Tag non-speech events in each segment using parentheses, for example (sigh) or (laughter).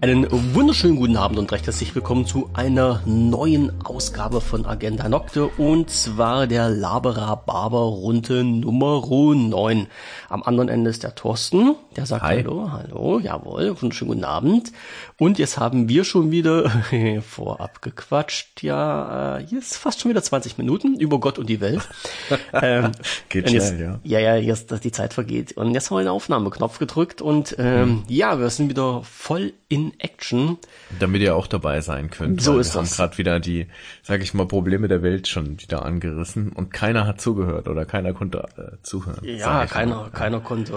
Einen wunderschönen guten Abend und recht herzlich willkommen zu einer neuen Ausgabe von Agenda Nocte und zwar der Labera Barber Runde Nummer 9. Am anderen Ende ist der Thorsten, der sagt Hi. Hallo, hallo, jawohl, wunderschönen guten Abend. Und jetzt haben wir schon wieder (laughs) vorab gequatscht, ja, äh, hier ist fast schon wieder 20 Minuten über Gott und die Welt. (laughs) ähm, Geht jetzt, schnell, ja. Ja, ja, jetzt, dass die Zeit vergeht. Und jetzt haben wir den Aufnahmeknopf gedrückt und ähm, ja, wir sind wieder voll in Action. Damit ihr auch dabei sein könnt. So ist wir das. haben gerade wieder die, sag ich mal, Probleme der Welt schon wieder angerissen und keiner hat zugehört oder keiner konnte äh, zuhören. Ja, keiner, mal. keiner konnte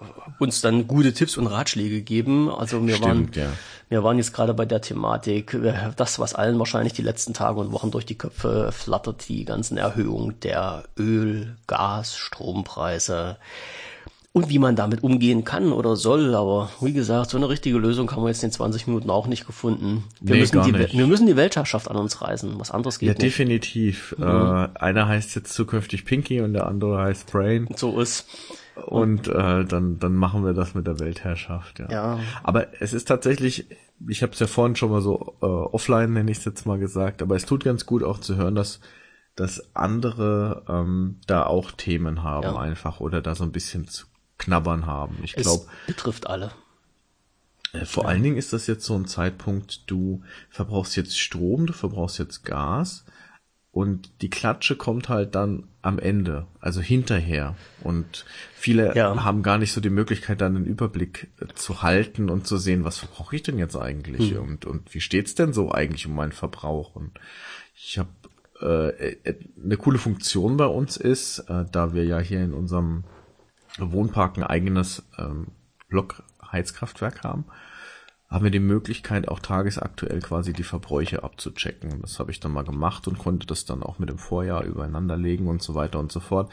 äh, uns dann gute Tipps und Ratschläge geben. Also wir waren, Stimmt, ja. wir waren jetzt gerade bei der Thematik, äh, das, was allen wahrscheinlich die letzten Tage und Wochen durch die Köpfe flattert, die ganzen Erhöhungen der Öl, Gas, Strompreise und wie man damit umgehen kann oder soll. Aber wie gesagt, so eine richtige Lösung haben wir jetzt in 20 Minuten auch nicht gefunden. Wir, Nee, müssen, gar die, nicht. wir müssen die Weltherrschaft an uns reißen. Was anderes Ja, geht nicht. definitiv. Mhm. Äh, einer heißt jetzt zukünftig Pinky und der andere heißt Brain. So ist. Und äh, dann, dann machen wir das mit der Weltherrschaft. Ja. Ja. Aber es ist tatsächlich, ich habe es ja vorhin schon mal so äh, offline, nenne ich es jetzt mal gesagt, aber es tut ganz gut auch zu hören, dass, dass andere ähm, da auch Themen haben Ja. einfach oder da so ein bisschen zu knabbern haben. Ich Es glaube, betrifft alle. äh, vor allen Dingen ist das jetzt so ein Zeitpunkt, du verbrauchst jetzt Strom, du verbrauchst jetzt Gas und die Klatsche kommt halt dann am Ende, also hinterher. Und viele Ja. haben gar nicht so die Möglichkeit, dann einen Überblick äh, zu halten und zu sehen, was verbrauche ich denn jetzt eigentlich und, und wie steht's denn so eigentlich um meinen Verbrauch? Und ich habe äh, äh, eine coole Funktion bei uns ist, äh, da wir ja hier in unserem Wohnpark ein eigenes ähm, Blockheizkraftwerk haben, haben wir die Möglichkeit, auch tagesaktuell quasi die Verbräuche abzuchecken. Das habe ich dann mal gemacht und konnte das dann auch mit dem Vorjahr übereinander legen und so weiter und so fort.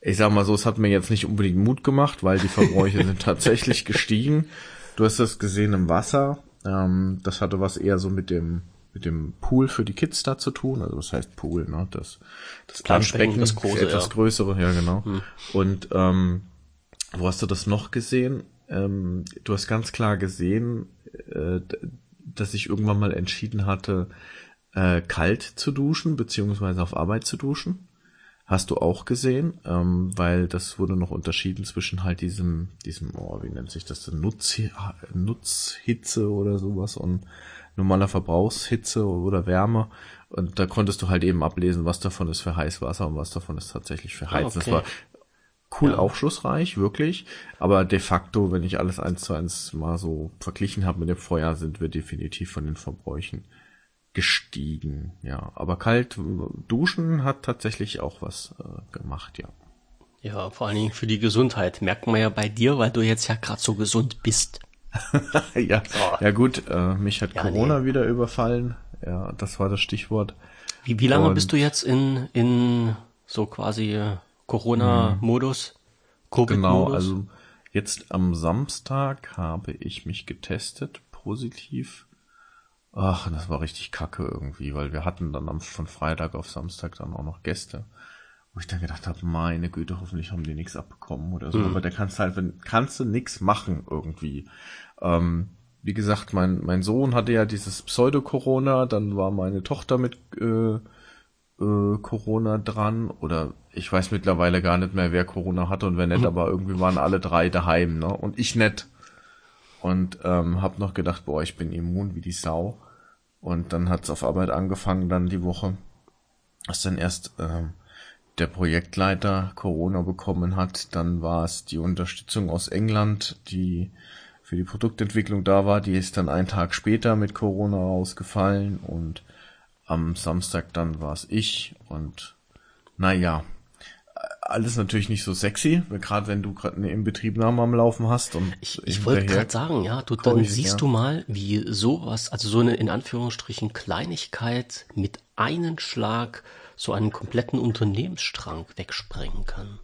Ich sag mal so, es hat mir jetzt nicht unbedingt Mut gemacht, weil die Verbräuche sind (laughs) tatsächlich gestiegen. Du hast das gesehen im Wasser. Ähm, das hatte was eher so mit dem mit dem Pool für die Kids da zu tun. Also das heißt Pool, ne? Das, das Planschbecken, das große, etwas ja. größere, ja genau. Und ähm, wo hast du das noch gesehen? Ähm, du hast ganz klar gesehen, äh, dass ich irgendwann mal entschieden hatte, äh, kalt zu duschen, beziehungsweise auf Arbeit zu duschen. Hast du auch gesehen, ähm, weil das wurde noch unterschieden zwischen halt diesem, diesem, oh, wie nennt sich das denn, Nutz, Nutzhitze oder sowas und normaler Verbrauchshitze oder Wärme. Und da konntest du halt eben ablesen, was davon ist für Heißwasser und was davon ist tatsächlich für Heizen. Das okay. war cool aufschlussreich, wirklich. Aber de facto, wenn ich alles eins zu eins mal so verglichen habe mit dem Vorjahr, sind wir definitiv von den Verbräuchen gestiegen. Ja, aber kalt äh, duschen hat tatsächlich auch was äh, gemacht, ja. Ja, vor allen Dingen für die Gesundheit. Merkt man ja bei dir, weil du jetzt ja gerade so gesund bist. (laughs) ja, ja gut, äh, mich hat Ja, Corona wieder überfallen. Ja, das war das Stichwort. Wie, wie lange Und- bist du jetzt in, in so quasi äh, Corona-Modus? Covid-Modus? Genau, also jetzt am Samstag habe ich mich getestet, positiv. Ach, das war richtig kacke irgendwie, weil wir hatten dann am, von Freitag auf Samstag dann auch noch Gäste. Wo ich dann gedacht habe, meine Güte, hoffentlich haben die nichts abbekommen oder so. Aber da kannst du halt, wenn, kannst du nichts machen irgendwie. Ähm, wie gesagt, mein, mein Sohn hatte ja dieses Pseudo-Corona, dann war meine Tochter mit äh, äh, Corona dran oder ich weiß mittlerweile gar nicht mehr, wer Corona hatte und wer nicht, aber irgendwie waren alle drei daheim, ne? Und ich nicht. Und ähm, hab noch gedacht, boah, ich bin immun wie die Sau. Und dann hat's auf Arbeit angefangen, dann die Woche, als dann erst ähm, der Projektleiter Corona bekommen hat, dann war es die Unterstützung aus England, die für die Produktentwicklung da war, die ist dann einen Tag später mit Corona ausgefallen und am Samstag dann war es ich und naja, alles natürlich nicht so sexy, gerade wenn du gerade eine Inbetriebnahme am Laufen hast und Ich, ich wollte gerade sagen, ja, du, dann siehst ja. du mal, wie sowas, also so eine in Anführungsstrichen Kleinigkeit mit einem Schlag so einen kompletten Unternehmensstrang wegsprengen kann.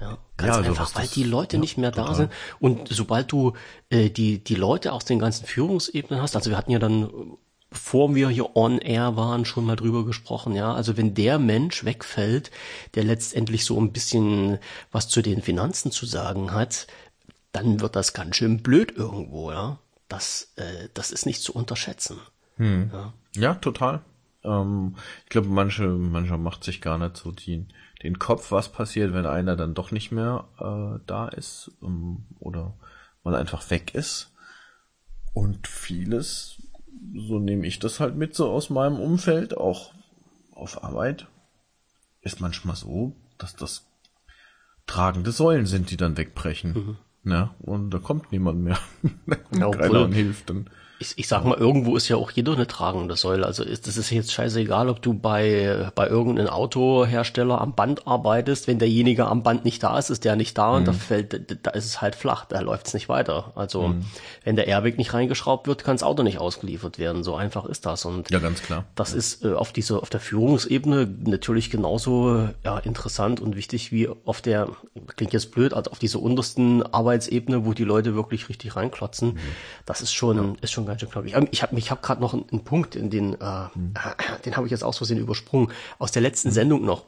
Ja, ganz Ja, also einfach, weil das- die Leute ja, nicht mehr da total. sind. Und sobald du äh, die, die Leute aus den ganzen Führungsebenen hast, also wir hatten ja dann, bevor wir hier on air waren, schon mal drüber gesprochen, ja. Also wenn der Mensch wegfällt, der letztendlich so ein bisschen was zu den Finanzen zu sagen hat, dann wird das ganz schön blöd irgendwo, ja. das, äh, das ist nicht zu unterschätzen. Hm. Ja. ja, total. Ähm, ich glaube, manche, mancher macht sich gar nicht so die, den Kopf, was passiert, wenn einer dann doch nicht mehr äh, da ist ähm, oder mal einfach weg ist. Und vieles, so nehme ich das halt mit so aus meinem Umfeld, auch auf Arbeit, ist manchmal so, dass das tragende Säulen sind, die dann wegbrechen. Mhm. Ja, und da kommt niemand mehr. (laughs) ja, Keiner hilft dann ich, ich sag mal, irgendwo ist ja auch jeder eine tragende Säule. Also ist, das ist jetzt scheißegal, ob du bei, bei irgendeinem Autohersteller am Band arbeitest. Wenn derjenige am Band nicht da ist, ist der nicht da und mhm. da fällt, da ist es halt flach, da läuft es nicht weiter. Also mhm. wenn der Airbag nicht reingeschraubt wird, kann das Auto nicht ausgeliefert werden. So einfach ist das. Und ja, ganz klar. Das ist äh, auf dieser, auf der Führungsebene natürlich genauso ja, interessant und wichtig wie auf der, klingt jetzt blöd, also auf dieser untersten Arbeitsebene, wo die Leute wirklich richtig reinklotzen. Mhm. Das ist schon, ja. ist schon ganz schön knackig. Ich habe ich hab gerade noch einen, einen, Punkt, in den, äh, hm. den habe ich jetzt aus Versehen übersprungen, aus der letzten hm. Sendung noch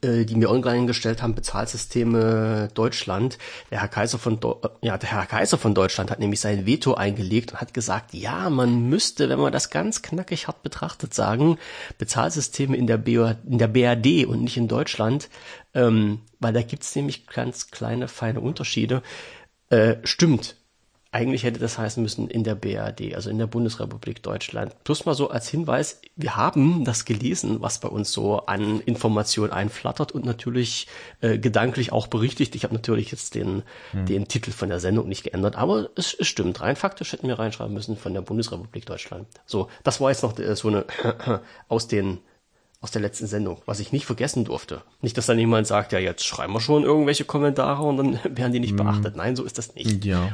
äh, die mir online gestellt haben, Bezahlsysteme Deutschland. Der Herr Kaiser von Do ja, der Herr Kaiser von Deutschland hat nämlich sein Veto eingelegt und hat gesagt, ja, man müsste, wenn man das ganz knackig hart betrachtet, sagen, Bezahlsysteme in der, BO, in der BRD und nicht in Deutschland, ähm, weil da gibt's nämlich ganz kleine, feine Unterschiede. Äh, stimmt, eigentlich hätte das heißen müssen in der BRD, also in der Bundesrepublik Deutschland. Plus mal so als Hinweis, wir haben das gelesen, was bei uns so an Informationen einflattert und natürlich äh, gedanklich auch berichtigt. Ich habe natürlich jetzt den, hm. den Titel von der Sendung nicht geändert, aber es, es stimmt. Rein faktisch hätten wir reinschreiben müssen von der Bundesrepublik Deutschland. So, das war jetzt noch äh, so eine (coughs) aus den aus der letzten Sendung, was ich nicht vergessen durfte. Nicht, dass dann jemand sagt, ja, jetzt schreiben wir schon irgendwelche Kommentare und dann (laughs) werden die nicht hm. beachtet. Nein, so ist das nicht. Ja.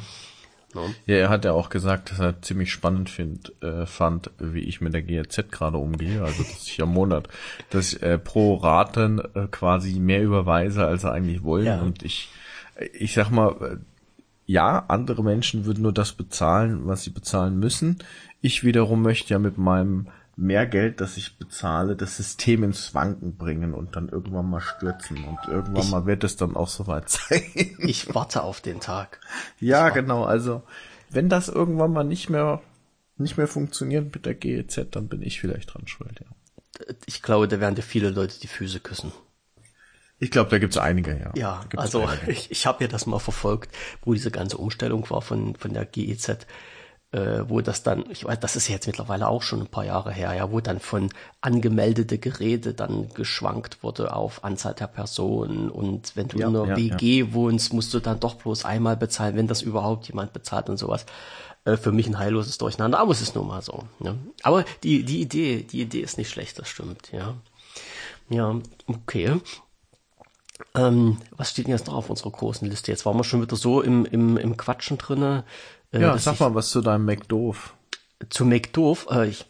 No? Ja, er hat ja auch gesagt, dass er ziemlich spannend find, äh, fand, wie ich mit der GRZ gerade umgehe. Also dass ich am Monat, dass ich äh, pro Raten äh, quasi mehr überweise, als er eigentlich wollen. Ja. Und ich, ich sag mal, äh, ja, andere Menschen würden nur das bezahlen, was sie bezahlen müssen. Ich wiederum möchte ja mit meinem mehr Geld, das ich bezahle, das System ins Wanken bringen und dann irgendwann mal stürzen. Und irgendwann ich, mal wird es dann auch soweit sein. (laughs) Ich warte auf den Tag. Ja, genau. Also, wenn das irgendwann mal nicht mehr, nicht mehr funktioniert mit der GEZ, dann bin ich vielleicht dran schuld, ja. Ich glaube, da werden dir viele Leute die Füße küssen. Ich glaube, da gibt's einige, ja. Ja, also einige. (laughs) ich, ich habe ja das mal verfolgt, wo diese ganze Umstellung war von, von der GEZ äh, wo das dann, ich weiß, das ist jetzt mittlerweile auch schon ein paar Jahre her, ja, wo dann von angemeldete Geräte dann geschwankt wurde auf Anzahl der Personen und wenn du ja, in einer ja, WG ja. wohnst, musst du dann doch bloß einmal bezahlen, wenn das überhaupt jemand bezahlt und sowas. Äh, für mich ein heilloses Durcheinander, aber es ist nun mal so. Ja. Aber die, die Idee, die Idee ist nicht schlecht, das stimmt, ja. Ja, okay. Ähm, was steht denn jetzt noch auf unserer großen Liste? Jetzt waren wir schon wieder so im, im, im Quatschen drinne. Äh, ja, sag mal was zu deinem McDoof. Zu McDoof, äh, ich,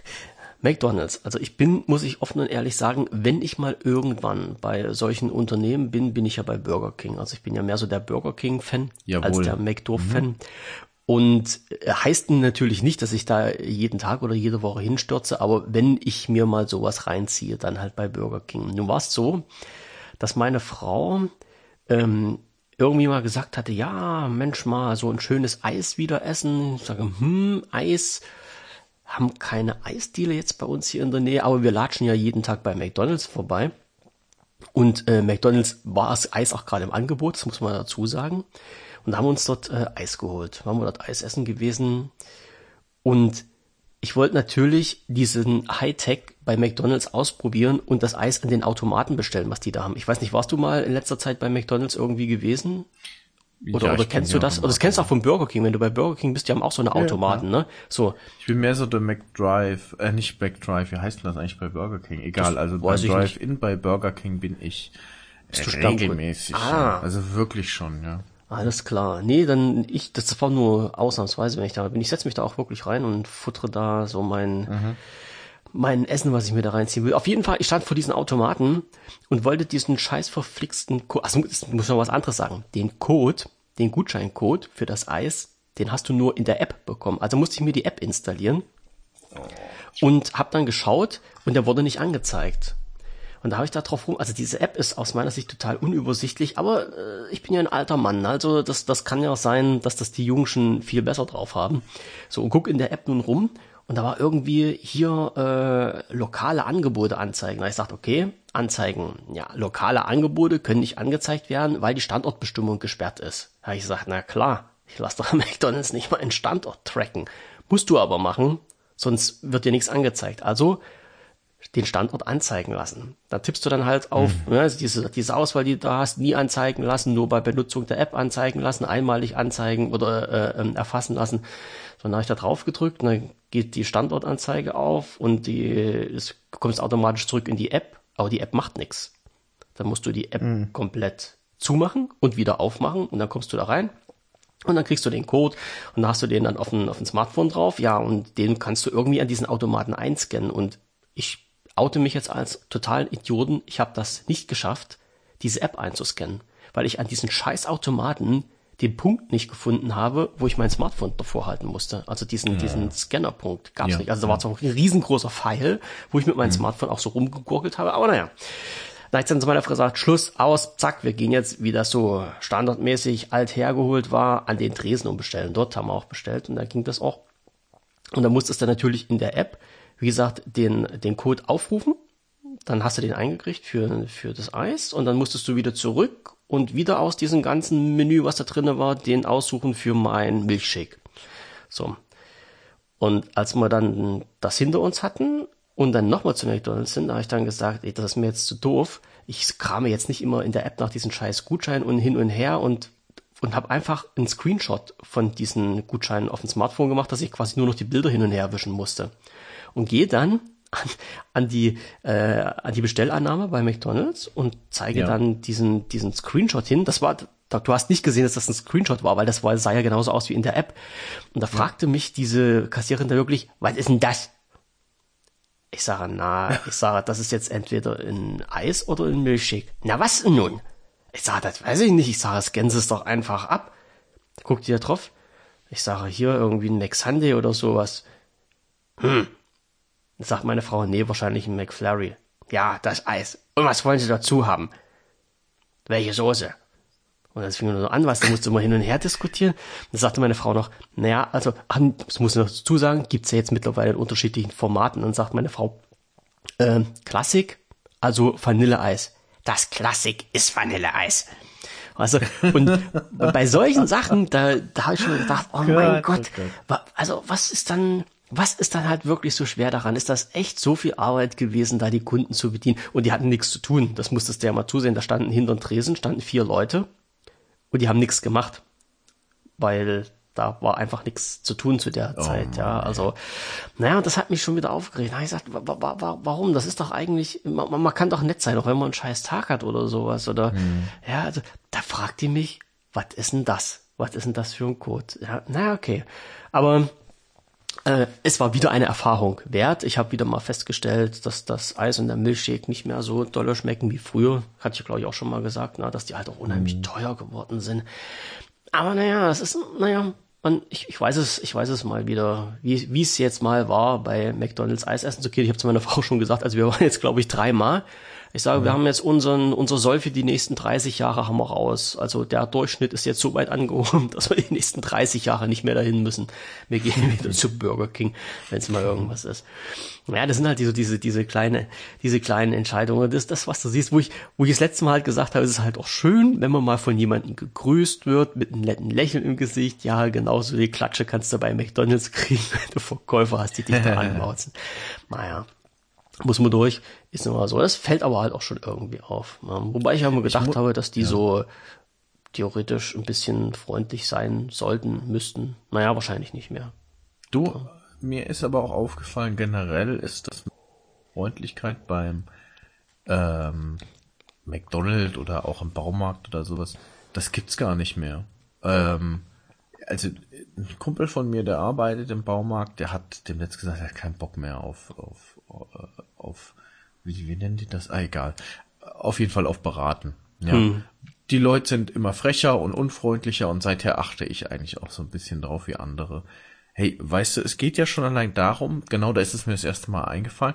(laughs) McDonalds. Also ich bin, muss ich offen und ehrlich sagen, wenn ich mal irgendwann bei solchen Unternehmen bin, bin ich ja bei Burger King. Also ich bin ja mehr so der Burger King Fan als der McDoof Fan. Mhm. Und äh, heißt natürlich nicht, dass ich da jeden Tag oder jede Woche hinstürze, aber wenn ich mir mal sowas reinziehe, dann halt bei Burger King. Nun war es so, dass meine Frau ähm, irgendwie mal gesagt hatte, ja, Mensch, mal so ein schönes Eis wieder essen. Ich sage, hm, Eis, haben keine Eisdiele jetzt bei uns hier in der Nähe, aber wir latschen ja jeden Tag bei McDonalds vorbei. Und äh, McDonalds war das Eis auch gerade im Angebot, das muss man dazu sagen. Und haben uns dort äh, Eis geholt. Waren wir dort Eis essen gewesen. Und ich wollte natürlich diesen Hightech bei McDonalds ausprobieren und das Eis an den Automaten bestellen, was die da haben. Ich weiß nicht, warst du mal in letzter Zeit bei McDonalds irgendwie gewesen? Oder, ja, oder kennst du das? Oder das kennst du auch vom Burger King. Wenn du bei Burger King bist, die haben auch so eine Automaten, ja, ja. ne? So. Ich bin mehr so der McDrive, äh, nicht McDrive, wie heißt denn das eigentlich bei Burger King? Egal, das also bei Drive-In bei Burger King bin ich äh, regelmäßig. Ah. Also wirklich schon, ja. Alles klar. Nee, dann ich, das war nur ausnahmsweise, wenn ich da bin. Ich setze mich da auch wirklich rein und futtere da so mein, mhm. mein Essen, was ich mir da reinziehen will. Auf jeden Fall, ich stand vor diesen Automaten und wollte diesen scheiß verflixten Code, also ich muss noch was anderes sagen. Den Code, den Gutscheincode für das Eis, den hast du nur in der App bekommen. Also musste ich mir die App installieren und hab dann geschaut und der wurde nicht angezeigt. Und da habe ich da drauf rum, also diese App ist aus meiner Sicht total unübersichtlich, aber äh, ich bin ja ein alter Mann, also das, das kann ja sein, dass das die Jungschen viel besser drauf haben. So, und guck in der App nun rum und da war irgendwie hier äh, lokale Angebote anzeigen. Da ich sagte, okay, anzeigen, ja, lokale Angebote können nicht angezeigt werden, weil die Standortbestimmung gesperrt ist. Da habe ich gesagt, na klar, ich lasse doch (laughs) McDonalds nicht mal einen Standort tracken. Musst du aber machen, sonst wird dir nichts angezeigt. Also den Standort anzeigen lassen. Da tippst du dann halt auf, mhm. ne, also diese, diese Auswahl, die du da hast, nie anzeigen lassen, nur bei Benutzung der App anzeigen lassen, einmalig anzeigen oder äh, ähm, erfassen lassen. So, dann habe ich da drauf gedrückt, dann geht die Standortanzeige auf und die, es kommst automatisch zurück in die App, aber die App macht nichts. Dann musst du die App mhm. komplett zumachen und wieder aufmachen und dann kommst du da rein und dann kriegst du den Code und dann hast du den dann auf ein, auf ein Smartphone drauf, ja, und den kannst du irgendwie an diesen Automaten einscannen und ich oute mich jetzt als totalen Idioten. Ich habe das nicht geschafft, diese App einzuscannen, weil ich an diesen scheiß Automaten den Punkt nicht gefunden habe, wo ich mein Smartphone davor halten musste. Also diesen, ja. diesen Scannerpunkt gab es ja. nicht. Also da war so ein riesengroßer Pfeil, wo ich mit meinem mhm. Smartphone auch so rumgegurkelt habe. Aber naja. Da hat dann zu meiner Frau gesagt, Schluss, aus, zack, wir gehen jetzt, wie das so standardmäßig alt hergeholt war, an den Tresen und bestellen. Dort haben wir auch bestellt und da ging das auch. Und da musstest du natürlich in der App wie gesagt, den, den Code aufrufen. Dann hast du den eingekriegt für, für das Eis und dann musstest du wieder zurück und wieder aus diesem ganzen Menü, was da drinne war, den aussuchen für mein Milchshake. So. Und als wir dann das hinter uns hatten und dann nochmal zu McDonalds sind, habe ich dann gesagt, ey, das ist mir jetzt zu doof. Ich krame jetzt nicht immer in der App nach diesen scheiß Gutscheinen und hin und her und und habe einfach einen Screenshot von diesen Gutscheinen auf dem Smartphone gemacht, dass ich quasi nur noch die Bilder hin und her wischen musste und gehe dann an, an die äh, an die Bestellannahme bei McDonald's und zeige ja. dann diesen diesen Screenshot hin. Das war du hast nicht gesehen, dass das ein Screenshot war, weil das war, sah ja genauso aus wie in der App. Und da fragte mich diese Kassiererin da wirklich, was ist denn das? Ich sage, na, ich sage, das ist jetzt entweder ein Eis oder ein Milchshake. Na, was nun? Ich sage, das weiß ich nicht. Ich sage, scannen es doch einfach ab. Guckt ihr drauf? Ich sage, hier irgendwie ein McSunday oder sowas. Hm, sagt meine Frau, nee, wahrscheinlich ein McFlurry. Ja, das Eis. Und was wollen Sie dazu haben? Welche Soße? Und das fing nur so an, was, da musste immer hin und her diskutieren. Und dann sagte meine Frau noch, naja, also, ach, das muss ich noch dazu sagen, gibt's ja jetzt mittlerweile in unterschiedlichen Formaten. Und dann sagt meine Frau, äh, Klassik, also Vanilleeis. Das Klassik ist Vanilleeis. Also, und (laughs) bei solchen Sachen, da, da habe ich schon gedacht, oh mein Gott, Gott, also was ist dann, was ist dann halt wirklich so schwer daran? Ist das echt so viel Arbeit gewesen, da die Kunden zu bedienen? Und die hatten nichts zu tun. Das musstest du ja mal zusehen. Da standen hinter Tresen, standen vier Leute und die haben nichts gemacht. Weil da war einfach nichts zu tun zu der oh, Zeit, ja. Also, naja, das hat mich schon wieder aufgeregt. Da habe ich gesagt, wa wa wa warum? Das ist doch eigentlich, man, man, kann doch nett sein, auch wenn man einen scheiß Tag hat oder sowas. Oder hm. ja, also da fragt die mich, was ist denn das? Was ist denn das für ein Code? Ja, naja, okay. Aber äh, es war wieder eine Erfahrung wert. Ich habe wieder mal festgestellt, dass das Eis und der Milchshake nicht mehr so dolle schmecken wie früher. Hatte ich, glaube ich, auch schon mal gesagt, na, dass die halt auch unheimlich mhm. teuer geworden sind. Aber naja, es ist, naja, man, ich, ich weiß es, ich weiß es mal wieder, wie wie es jetzt mal war, bei McDonalds Eis essen zu gehen. Ich habe zu meiner (laughs) Frau schon gesagt, also wir waren jetzt, glaube ich, dreimal. Ich sage, ja. wir haben jetzt unseren, unser Soll für die nächsten 30 Jahre haben wir raus. Also der Durchschnitt ist jetzt so weit angehoben, (laughs) dass wir die nächsten 30 Jahre nicht mehr dahin müssen. Wir gehen (laughs) wieder zu Burger King, wenn es mal irgendwas ist. Ja, das sind halt diese, diese, diese kleine, diese kleinen Entscheidungen. Das, das, was du siehst, wo ich, wo ich das letzte Mal halt gesagt habe, es ist halt auch schön, wenn man mal von jemandem gegrüßt wird, mit einem netten Lächeln im Gesicht. Ja, genauso die Klatsche kannst du bei McDonalds (laughs) kriegen, wenn du Verkäufer hast, die dich da anmauzen. Naja muss man durch, ist immer so. Das fällt aber halt auch schon irgendwie auf. Wobei ich ja immer gedacht habe, dass die ja. so theoretisch ein bisschen freundlich sein sollten, müssten. Naja, wahrscheinlich nicht mehr. Du, ja. mir ist aber auch aufgefallen, generell ist das Freundlichkeit beim ähm, McDonald's oder auch im Baumarkt oder sowas, das gibt's gar nicht mehr. Ähm, also ein Kumpel von mir, der arbeitet im Baumarkt, der hat dem jetzt gesagt, er hat keinen Bock mehr auf, auf, auf wie, wie nennen die das? Ah, egal. Auf jeden Fall auf beraten. Ja. Hm. Die Leute sind immer frecher und unfreundlicher und seither achte ich eigentlich auch so ein bisschen drauf wie andere. Hey, weißt du, es geht ja schon allein darum, genau da ist es mir das erste Mal eingefallen,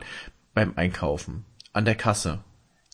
beim Einkaufen, an der Kasse.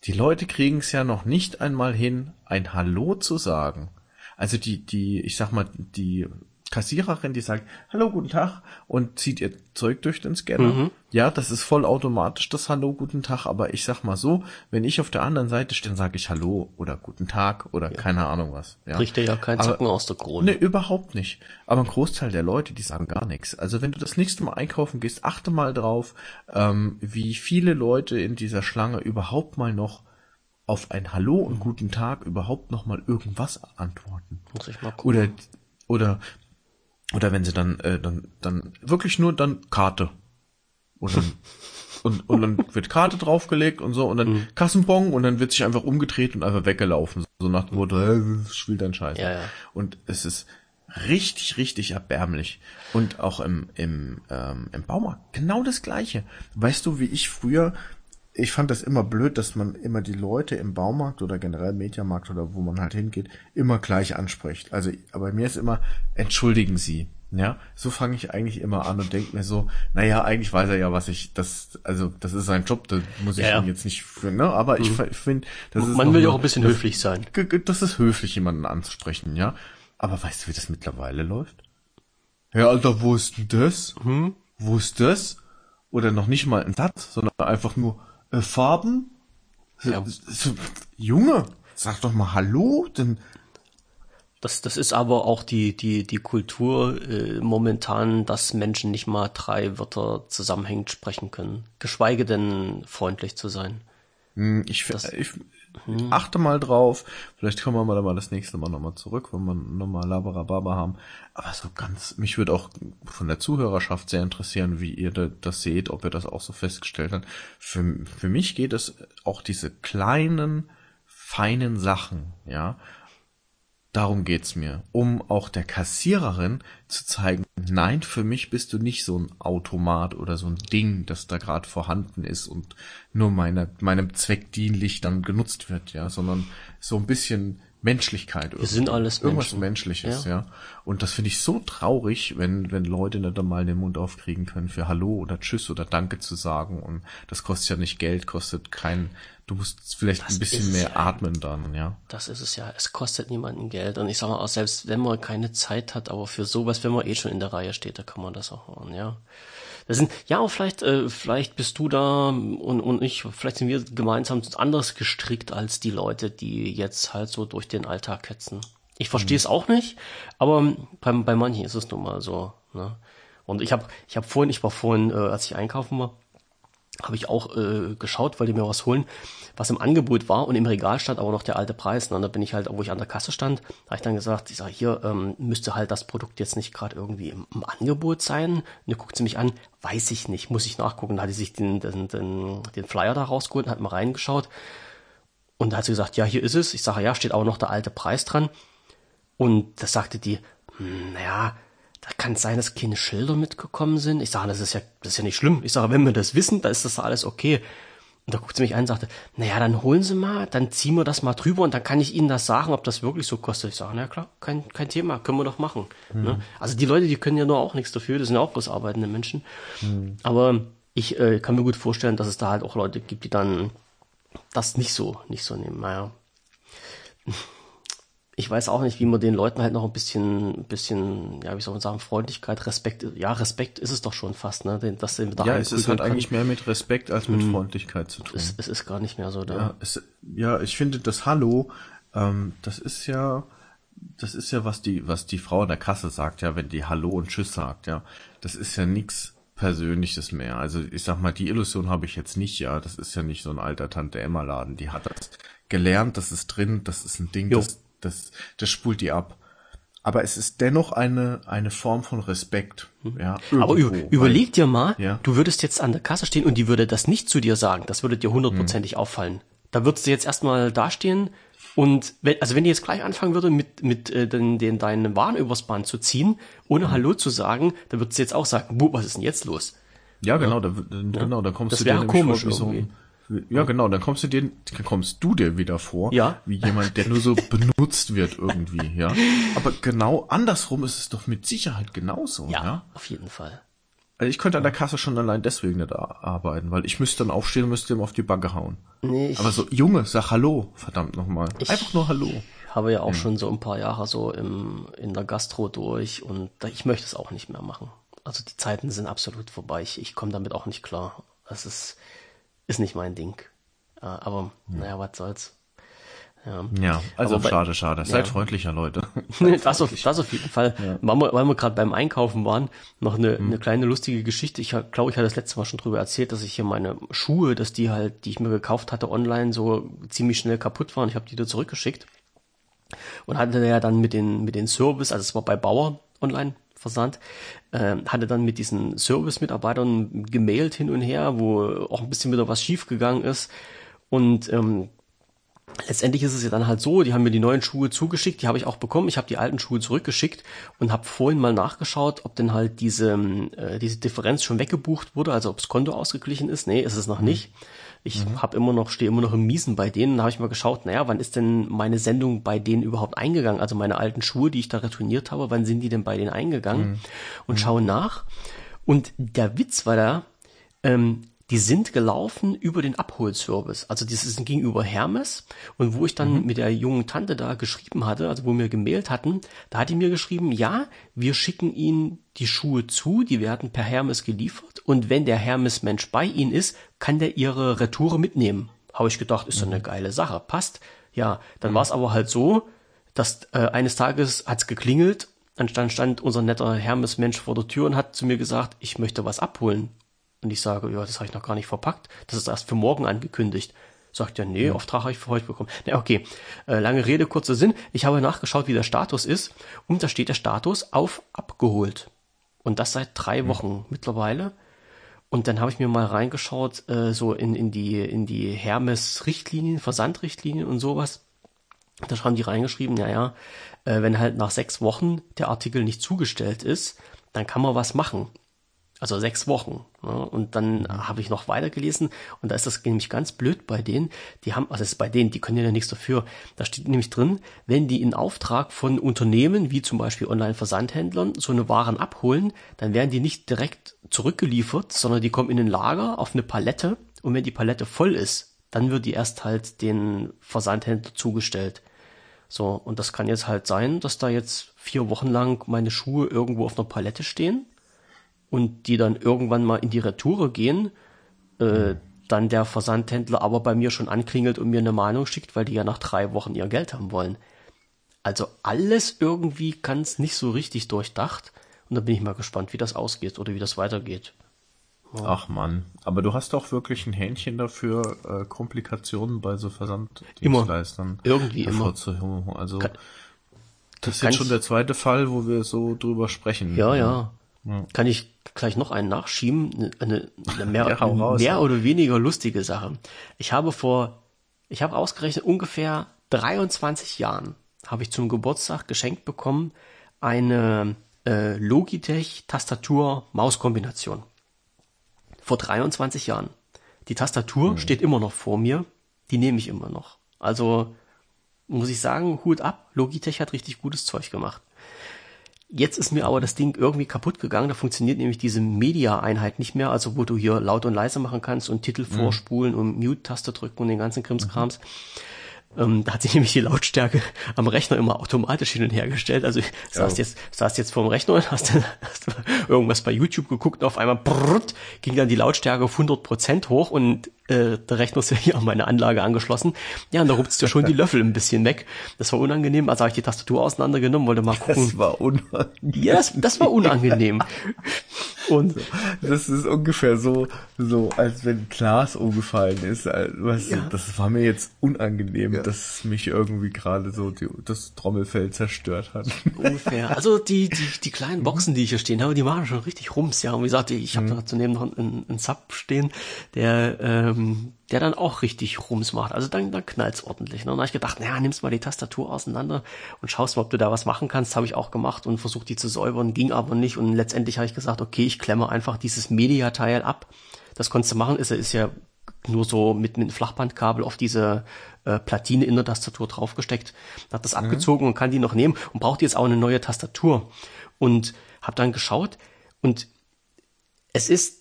Die Leute kriegen es ja noch nicht einmal hin, ein Hallo zu sagen. Also die, die, ich sag mal, die Kassiererin, die sagt, hallo, guten Tag und zieht ihr Zeug durch den Scanner. Mhm. Ja, das ist voll automatisch, das Hallo, guten Tag, aber ich sag mal so, wenn ich auf der anderen Seite stehe, sage ich Hallo oder guten Tag oder ja. keine Ahnung was. Ja. Bricht dir ja kein Zacken aus der Krone. Nee, überhaupt nicht. Aber ein Großteil der Leute, die sagen gar nichts. Also wenn du das nächste Mal einkaufen gehst, achte mal drauf, ähm, wie viele Leute in dieser Schlange überhaupt mal noch auf ein Hallo und guten Tag überhaupt noch mal irgendwas antworten. Muss ich mal gucken. Oder oder oder wenn sie dann, äh, dann, dann wirklich nur dann Karte. Und dann, (laughs) und, und dann wird Karte draufgelegt und so und dann mhm. Kassenbon und dann wird sich einfach umgedreht und einfach weggelaufen. So nach dem Motto, äh, spiel dein Scheiß. Ja, ja. Und es ist richtig, richtig erbärmlich. Und auch im, im, ähm, im Baumarkt genau das gleiche. Weißt du, wie ich früher ich fand das immer blöd, dass man immer die Leute im Baumarkt oder generell Mediamarkt oder wo man halt hingeht, immer gleich anspricht. Also bei mir ist immer, entschuldigen Sie. Ja, so fange ich eigentlich immer an und denke mir so, naja, eigentlich weiß er ja, was ich, das, also das ist sein Job, da muss ich ja, ihn jetzt nicht ne? Aber mhm. ich finde, das ist. Man will ja auch ein bisschen das, höflich sein. Das ist höflich, jemanden anzusprechen, ja. Aber weißt du, wie das mittlerweile läuft? Ja, Alter, wo ist denn das? Hm? Wo ist das? Oder noch nicht mal ein Satz, sondern einfach nur, äh, Farben. Ja. So, Junge, sag doch mal Hallo, denn das, das ist aber auch die, die, die Kultur äh, momentan, dass Menschen nicht mal drei Wörter zusammenhängend sprechen können. Geschweige denn freundlich zu sein. Hm, ich, das, ich, hm. Achte mal drauf. Vielleicht kommen wir mal, das nächste Mal nochmal zurück, wenn wir nochmal Labarababa haben. Aber so ganz, mich würde auch von der Zuhörerschaft sehr interessieren, wie ihr das seht, ob ihr das auch so festgestellt habt. Für, für mich geht es auch diese kleinen, feinen Sachen, ja. Darum geht's mir, um auch der Kassiererin zu zeigen, nein, für mich bist du nicht so ein Automat oder so ein Ding, das da gerade vorhanden ist und nur meiner, meinem Zweck dienlich dann genutzt wird, ja, sondern so ein bisschen Menschlichkeit. Wir sind alles Irgendwas Menschen. Menschliches, ja. ja. Und das finde ich so traurig, wenn, wenn Leute nicht einmal den Mund aufkriegen können, für Hallo oder Tschüss oder Danke zu sagen. Und das kostet ja nicht Geld, kostet kein, du musst vielleicht das ein bisschen mehr ja. atmen dann, ja. Das ist es ja. Es kostet niemanden Geld. Und ich sage mal auch, selbst wenn man keine Zeit hat, aber für sowas, wenn man eh schon in der Reihe steht, da kann man das auch hören, ja. Das sind, ja, vielleicht, äh, vielleicht bist du da und, und ich, vielleicht sind wir gemeinsam anders gestrickt als die Leute, die jetzt halt so durch den Alltag hetzen. Ich verstehe es mhm. auch nicht, aber bei, bei manchen ist es nun mal so. Ne? Und ich habe ich hab vorhin, ich war vorhin, äh, als ich einkaufen war, habe ich auch äh, geschaut, wollte mir was holen, was im Angebot war und im Regal stand aber noch der alte Preis. Und da bin ich halt, wo ich an der Kasse stand, habe ich dann gesagt, ich sage, hier ähm, müsste halt das Produkt jetzt nicht gerade irgendwie im, im, Angebot sein. Und dann guckt sie mich an, weiß ich nicht, muss ich nachgucken. Da hat sie sich den, den, den, den Flyer da rausgeholt und hat mal reingeschaut. Und da hat sie gesagt, ja, hier ist es. Ich sage, ja, steht aber noch der alte Preis dran. Und das sagte die, hm, naja, kann es sein, dass keine Schilder mitgekommen sind. Ich sage, das ist ja, das ist ja nicht schlimm. Ich sage, wenn wir das wissen, dann ist das alles okay. Und da guckt sie mich an und sagte, naja, dann holen Sie mal, dann ziehen wir das mal drüber und dann kann ich Ihnen das sagen, ob das wirklich so kostet. Ich sage, na klar, kein, kein Thema, können wir doch machen. Mhm. Ne? Also die Leute, die können ja nur auch nichts dafür, das sind ja auch bloß arbeitende Menschen. Mhm. Aber ich äh, kann mir gut vorstellen, dass es da halt auch Leute gibt, die dann das nicht so, nicht so nehmen. Naja ich weiß auch nicht, wie man den Leuten halt noch ein bisschen, bisschen, ja, wie soll man sagen, Freundlichkeit, Respekt, ja, Respekt ist es doch schon fast, ne, dass den da Ja, es ist halt kann. eigentlich mehr mit Respekt als mit hm. Freundlichkeit zu tun. Es, es, ist gar nicht mehr so da. Ja, es, ja ich finde das Hallo, ähm, das ist ja, das ist ja, was die, was die Frau in der Kasse sagt, ja, wenn die Hallo und Tschüss sagt, ja, das ist ja nix Persönliches mehr. Also ich sag mal, die Illusion habe ich jetzt nicht, ja. Das ist ja nicht so ein alter Tante Emma Laden. Die hat das gelernt, das ist drin, das ist ein Ding, jo. das das, das spult die ab. Aber es ist dennoch eine, eine Form von Respekt. Mhm. Ja, Aber überleg dir mal, ja. du würdest jetzt an der Kasse stehen und die würde das nicht zu dir sagen. Das würde dir hundertprozentig hm. auffallen. Da würdest du jetzt erstmal dastehen und wenn, also wenn die jetzt gleich anfangen würde, mit, mit äh, den, den deinen Waren übers Band zu ziehen, ohne hm. Hallo zu sagen, dann würdest du jetzt auch sagen, was ist denn jetzt los? Ja, genau, da, genau, da kommst das du dir komisch vor, wie so ja, genau, dann kommst du dir, kommst du dir wieder vor, ja. wie jemand, der nur so benutzt wird irgendwie, ja. Aber genau andersrum ist es doch mit Sicherheit genauso, ja. Ja, auf jeden Fall. Also ich könnte an der Kasse schon allein deswegen nicht arbeiten, weil ich müsste dann aufstehen und müsste ihm auf die Backe hauen. Nee, Aber so, Junge, sag Hallo, verdammt nochmal. Einfach nur Hallo. habe ja auch schon so ein paar Jahre so im, in der Gastro durch und ich möchte es auch nicht mehr machen. Also die Zeiten sind absolut vorbei. Ich, ich komme damit auch nicht klar. Das ist, ist nicht mein Ding. Äh, Aber naja, was soll's. Ja. Ja, also Aber bei- schade, schade. Seid Ja. freundlicher, Leute. (laughs) das, auf, das auf jeden Fall. Weil wir, wir gerade beim Einkaufen waren, noch eine, eine kleine lustige Geschichte. Ich glaube, ich hatte das letzte Mal schon drüber erzählt, dass ich hier meine Schuhe, dass die halt, die ich mir gekauft hatte online, so ziemlich schnell kaputt waren. Ich habe die da zurückgeschickt und hatte ja dann mit den mit den Service, also es war bei Bauer online versandt, äh, hatte dann mit diesen Service-Mitarbeitern gemailt hin und her, wo auch ein bisschen wieder was schief gegangen ist und ähm, letztendlich ist es ja dann halt so, die haben mir die neuen Schuhe zugeschickt, die habe ich auch bekommen. Ich habe die alten Schuhe zurückgeschickt und habe vorhin mal nachgeschaut, ob denn halt diese, äh, diese Differenz schon weggebucht wurde, also ob das Konto ausgeglichen ist. Nee, ist es noch nicht. Ich habe immer noch, stehe immer noch im Miesen bei denen. Da habe ich mal geschaut, naja, wann ist denn meine Sendung bei denen überhaupt eingegangen? Also meine alten Schuhe, die ich da retourniert habe, wann sind die denn bei denen eingegangen? Und schaue nach. Und der Witz war da, ähm, die sind gelaufen über den Abholservice. Also das ist gegenüber Hermes. Und wo ich dann mit der jungen Tante da geschrieben hatte, also wo wir gemailt hatten, da hat die mir geschrieben, ja, wir schicken Ihnen die Schuhe zu, die werden per Hermes geliefert. Und wenn der Hermes-Mensch bei Ihnen ist, kann der Ihre Retoure mitnehmen. Habe ich gedacht, ist doch eine geile Sache, passt. Ja, dann war es aber halt so, dass äh, eines Tages hat's geklingelt, dann stand, stand unser netter Hermes-Mensch vor der Tür und hat zu mir gesagt, ich möchte was abholen. Und ich sage, ja, das habe ich noch gar nicht verpackt. Das ist erst für morgen angekündigt. Sagt er, nee, Auftrag habe ich für heute bekommen. Na, okay. Äh, lange Rede, kurzer Sinn. Ich habe nachgeschaut, wie der Status ist. Und da steht der Status auf abgeholt. Und das seit drei Wochen mittlerweile. Und dann habe ich mir mal reingeschaut, äh, so in, in die, in die Hermes-Richtlinien, Versandrichtlinien und sowas. Da haben die reingeschrieben, naja, äh, wenn halt nach sechs Wochen der Artikel nicht zugestellt ist, dann kann man was machen. Also sechs Wochen. Ne? Und dann habe ich noch weitergelesen und da ist das nämlich ganz blöd bei denen. Die haben, also das ist bei denen, die können ja nichts dafür. Da steht nämlich drin, wenn die in Auftrag von Unternehmen, wie zum Beispiel Online-Versandhändlern, so eine Waren abholen, dann werden die nicht direkt zurückgeliefert, sondern die kommen in ein Lager auf eine Palette und wenn die Palette voll ist, dann wird die erst halt den Versandhändler zugestellt. So, und das kann jetzt halt sein, dass da jetzt vier Wochen lang meine Schuhe irgendwo auf einer Palette stehen und die dann irgendwann mal in die Retoure gehen, äh, dann der Versandhändler aber bei mir schon anklingelt und mir eine Mahnung schickt, weil die ja nach drei Wochen ihr Geld haben wollen. Also alles irgendwie ganz nicht so richtig durchdacht. Und da bin ich mal gespannt, wie das ausgeht oder wie das weitergeht. Ach man, aber du hast doch wirklich ein Hähnchen dafür, äh, Komplikationen bei so Versanddienstleistern Irgendwie immer. hervorzuheben. Also Kann- das ist jetzt schon der zweite Fall, wo wir so drüber sprechen. Ja, ja. Kann ich gleich noch einen nachschieben? Eine, eine (laughs) mehr, Ja, raus. mehr oder weniger lustige Sache. Ich habe vor, ich habe ausgerechnet ungefähr 23 Jahren habe ich zum Geburtstag geschenkt bekommen eine äh, Logitech Tastatur-Maus-Kombination. Vor 23 Jahren. Die Tastatur steht immer noch vor mir. Die nehme ich immer noch. Also muss ich sagen, Hut ab. Logitech hat richtig gutes Zeug gemacht. Jetzt ist mir aber das Ding irgendwie kaputt gegangen. Da funktioniert nämlich diese Media-Einheit nicht mehr, also wo du hier laut und leise machen kannst und Titel vorspulen und Mute-Taste drücken und den ganzen Krimskrams. Ähm, da hat sich nämlich die Lautstärke am Rechner immer automatisch hin und her gestellt. Also ich saß jetzt, saß jetzt vorm Rechner und hast, dann, hast irgendwas bei YouTube geguckt und auf einmal brrrt, ging dann die Lautstärke auf 100 Prozent hoch und äh, der Rechner ist ja hier an meine Anlage angeschlossen. Ja, und da rupst ja schon die Löffel ein bisschen weg. Das war unangenehm. Also habe ich die Tastatur auseinandergenommen, wollte mal gucken. Das war unangenehm. Ja, das, das war unangenehm. Und Das ist ungefähr so, so als wenn Glas umgefallen ist. Also, Weißt du, Ja. das war mir jetzt unangenehm, dass mich irgendwie gerade so die, das Trommelfell zerstört hat. ungefähr. Also die, die, die kleinen Boxen, die ich hier stehen habe, die machen schon richtig Rums, ja. Und wie gesagt, ich habe da daneben noch einen, einen Sub stehen, der, ähm, der dann auch richtig Rums macht. Also dann, dann knallt's ordentlich. Ne? Und dann habe ich gedacht, naja, nimmst mal die Tastatur auseinander und schaust mal, ob du da was machen kannst. Habe ich auch gemacht und versucht, die zu säubern, ging aber nicht. Und letztendlich habe ich gesagt, okay, ich klemme einfach dieses Media-Teil ab. Das konntest du machen, ist, ist ja nur so mit, mit einem Flachbandkabel auf diese äh, Platine in der Tastatur draufgesteckt, hat das abgezogen und kann die noch nehmen und braucht jetzt auch eine neue Tastatur. Und habe dann geschaut und es ist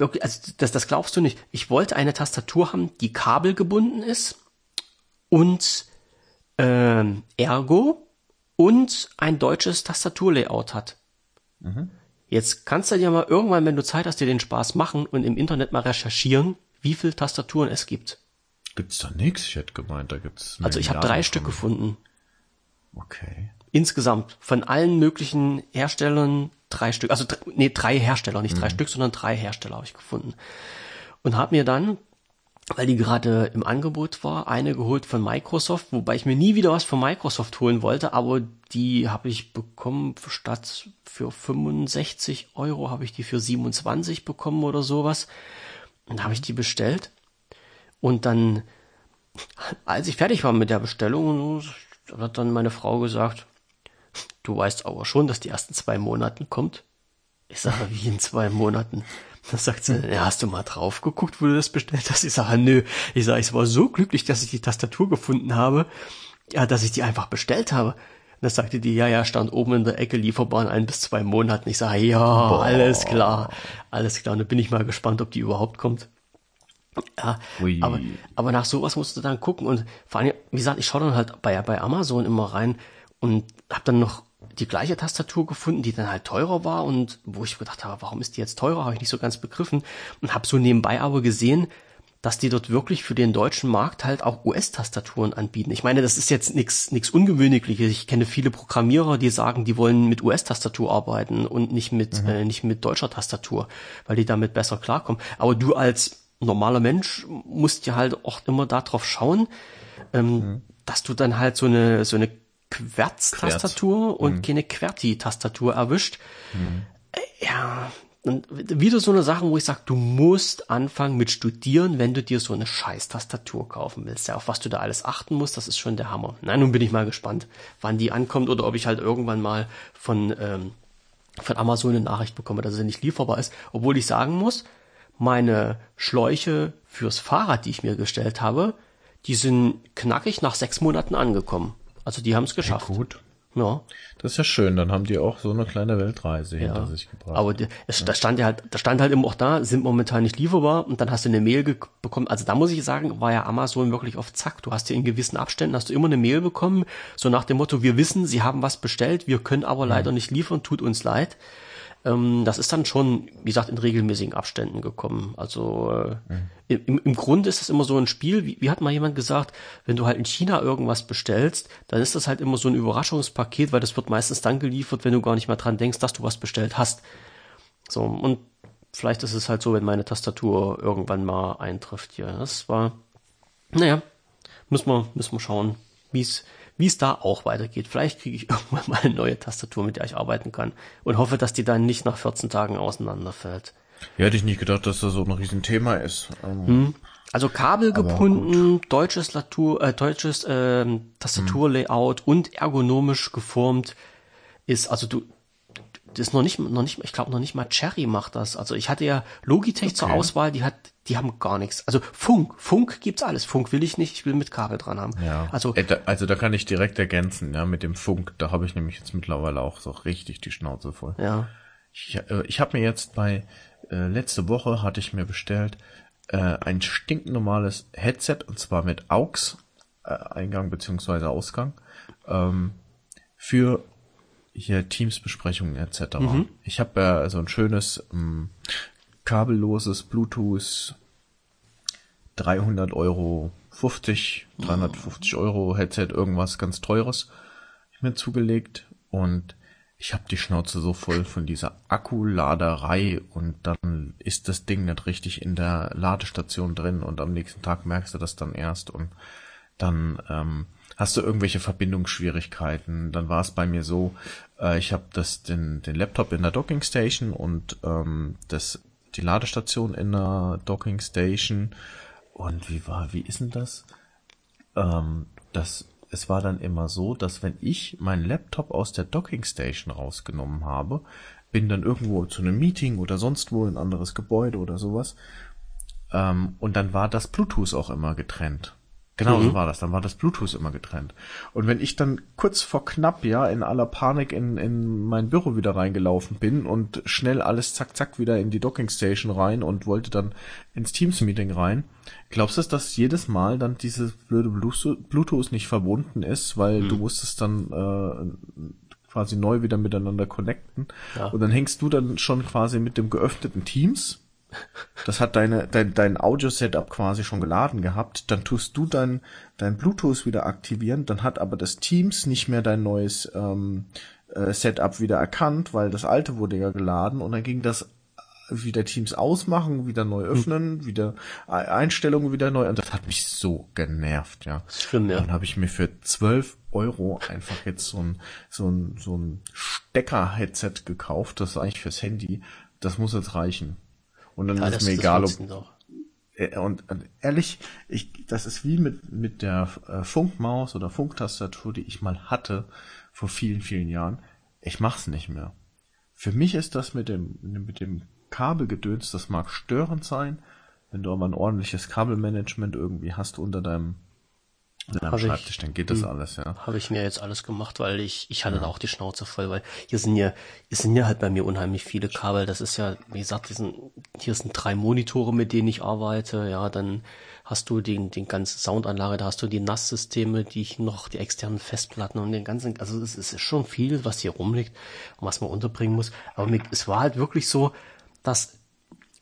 wirklich, also das, das glaubst du nicht. Ich wollte eine Tastatur haben, die kabelgebunden ist und äh, Ergo und ein deutsches Tastaturlayout hat. Mhm. Jetzt kannst du dir mal irgendwann, wenn du Zeit hast, dir den Spaß machen und im Internet mal recherchieren, wie viele Tastaturen es gibt. Gibt's da nichts? Ich hätte gemeint, da gibt's. Also ich habe drei Stück gefunden. Okay. Insgesamt von allen möglichen Herstellern drei Stück, also nee, drei Hersteller, nicht drei mhm. Stück, sondern drei Hersteller habe ich gefunden. Und habe mir dann, weil die gerade im Angebot war, eine geholt von Microsoft, wobei ich mir nie wieder was von Microsoft holen wollte, aber die habe ich bekommen statt für 65 Euro habe ich die für 27 bekommen oder sowas. Und da habe ich die bestellt. Und dann, als ich fertig war mit der Bestellung, hat dann meine Frau gesagt, du weißt aber schon, dass die ersten zwei Monaten kommt. Ich sage, wie in zwei Monaten? Dann sagt sie, ja, hast du mal drauf geguckt, wo du das bestellt hast? Ich sage, nö. Ich sage, ich war so glücklich, dass ich die Tastatur gefunden habe, ja, dass ich die einfach bestellt habe. Und dann sagte die, ja, ja, stand oben in der Ecke, lieferbar in ein bis zwei Monaten. Ich sage, ja, Boah. alles klar, alles klar. Und dann bin ich mal gespannt, ob die überhaupt kommt. Ja, aber, aber nach sowas musst du dann gucken und vor allem, wie gesagt, ich schaue dann halt bei, bei Amazon immer rein und habe dann noch die gleiche Tastatur gefunden, die dann halt teurer war und wo ich gedacht habe, warum ist die jetzt teurer, habe ich nicht so ganz begriffen und habe so nebenbei aber gesehen, dass die dort wirklich für den deutschen Markt halt auch US-Tastaturen anbieten. Ich meine, das ist jetzt nichts nichts Ungewöhnliches. Ich kenne viele Programmierer, die sagen, die wollen mit US-Tastatur arbeiten und nicht mit mhm. äh, nicht mit deutscher Tastatur, weil die damit besser klarkommen. Aber du als normaler Mensch musst ja halt auch immer darauf schauen, ähm, mhm. dass du dann halt so eine so eine Querz-Tastatur und mhm. keine QWERTY-Tastatur erwischt. Mhm. Ja, und wieder so eine Sache, wo ich sage, du musst anfangen mit Studieren, wenn du dir so eine scheiß Tastatur kaufen willst. Ja, auf was du da alles achten musst, das ist schon der Hammer. Na, nun bin ich mal gespannt, wann die ankommt oder ob ich halt irgendwann mal von, ähm, von Amazon eine Nachricht bekomme, dass sie nicht lieferbar ist. Obwohl ich sagen muss, meine Schläuche fürs Fahrrad, die ich mir gestellt habe, die sind knackig nach sechs Monaten angekommen. Also die haben es geschafft. Ja, gut. Ja. Das ist ja schön, dann haben die auch so eine kleine Weltreise ja. hinter sich gebracht. Aber die, es, da stand ja halt, da stand halt immer auch da, sind momentan nicht lieferbar und dann hast du eine Mail bekommen. Also da muss ich sagen, war ja Amazon wirklich auf Zack. Du hast ja in gewissen Abständen hast du immer eine Mail bekommen, so nach dem Motto, wir wissen, sie haben was bestellt, wir können aber leider nicht liefern, tut uns leid. Ähm, das ist dann schon, wie gesagt, in regelmäßigen Abständen gekommen. Also äh, mhm. im, im Grunde ist das immer so ein Spiel, wie, wie hat mal jemand gesagt, wenn du halt in China irgendwas bestellst, dann ist das halt immer so ein Überraschungspaket, weil das wird meistens dann geliefert, wenn du gar nicht mehr dran denkst, dass du was bestellt hast. So, und vielleicht ist es halt so, wenn meine Tastatur irgendwann mal eintrifft hier. Das war, naja, müssen wir, müssen wir schauen, wie es wie es da auch weitergeht. Vielleicht kriege ich (laughs) irgendwann mal eine neue Tastatur, mit der ich arbeiten kann und hoffe, dass die dann nicht nach 14 Tagen auseinanderfällt. Ja, hätte ich nicht gedacht, dass das so ein Riesenthema ist. Ähm, hm. Also kabelgebunden, deutsches, Latur, äh, deutsches äh, Tastaturlayout hm. und ergonomisch geformt ist, also du, das ist noch nicht, noch nicht, ich glaube noch nicht mal Cherry macht das. Also ich hatte ja Logitech okay. zur Auswahl, die hat, die haben gar nichts. Also Funk, Funk gibt's alles. Funk will ich nicht, ich will mit Kabel dran haben. Ja. Also, äh, also da kann ich direkt ergänzen, ja, mit dem Funk. Da habe ich nämlich jetzt mittlerweile auch so richtig die Schnauze voll. Ja. Ich, äh, ich habe mir jetzt bei äh, letzte Woche hatte ich mir bestellt äh, ein stinknormales Headset und zwar mit AUX äh, Eingang beziehungsweise Ausgang ähm, für hier Teams-Besprechungen etc. Mhm. Ich habe ja so ein schönes ähm, kabelloses Bluetooth 300 Euro 50, 350 Euro Headset, irgendwas ganz teures mir zugelegt und ich habe die Schnauze so voll von dieser Akkuladerei und dann ist das Ding nicht richtig in der Ladestation drin und am nächsten Tag merkst du das dann erst und dann ähm, hast du irgendwelche Verbindungsschwierigkeiten. Dann war es bei mir so, äh, ich habe das den, den Laptop in der Docking Station und ähm, das die Ladestation in der Docking Station. Und wie war, wie ist denn das? Ähm, das es war dann immer so, dass wenn ich meinen Laptop aus der Docking Station rausgenommen habe, bin dann irgendwo zu einem Meeting oder sonst wo in ein anderes Gebäude oder sowas, ähm, und dann war das Bluetooth auch immer getrennt Genau mhm. so war das. Dann war das Bluetooth immer getrennt. Und wenn ich dann kurz vor knapp, ja, in aller Panik in, in mein Büro wieder reingelaufen bin und schnell alles zack, zack wieder in die Dockingstation rein und wollte dann ins Teams-Meeting rein, glaubst du, dass jedes Mal dann dieses blöde Bluetooth nicht verbunden ist, weil mhm. du musstest dann äh, quasi neu wieder miteinander connecten ja. und dann hängst du dann schon quasi mit dem geöffneten Teams das hat deine, dein, dein Audio-Setup quasi schon geladen gehabt. Dann tust du dein, dein Bluetooth wieder aktivieren. Dann hat aber das Teams nicht mehr dein neues ähm, äh, Setup wieder erkannt, weil das alte wurde ja geladen. Und dann ging das wieder Teams ausmachen, wieder neu hm. öffnen, mhm. wieder Einstellungen wieder neu. Und das hat mich so genervt, ja. Schlimm, ja. Dann habe ich mir für 12 Euro einfach jetzt so ein, so ein, so ein Stecker-Headset gekauft. Das ist eigentlich fürs Handy. Das muss jetzt reichen. Und dann ja, ist mir egal, ob. Äh, und, und ehrlich, ich, das ist wie mit, mit der äh, Funkmaus oder Funktastatur, die ich mal hatte vor vielen, vielen Jahren. Ich mach's nicht mehr. Für mich ist das mit dem, mit dem Kabelgedöns, das mag störend sein, wenn du aber ein ordentliches Kabelmanagement irgendwie hast unter deinem am Schreibtisch, dann geht das hm. alles, ja. Habe ich mir jetzt alles gemacht, weil ich, ich hatte ja. da auch die Schnauze voll, weil hier sind ja, hier sind ja halt bei mir unheimlich viele Kabel. Das ist ja, wie gesagt, hier sind, hier sind drei Monitore, mit denen ich arbeite, ja, dann hast du den, den ganzen Soundanlage, da hast du die NAS-Systeme, die ich noch, die externen Festplatten und den ganzen, also es ist schon viel, was hier rumliegt und was man unterbringen muss. Aber mir, es war halt wirklich so, dass,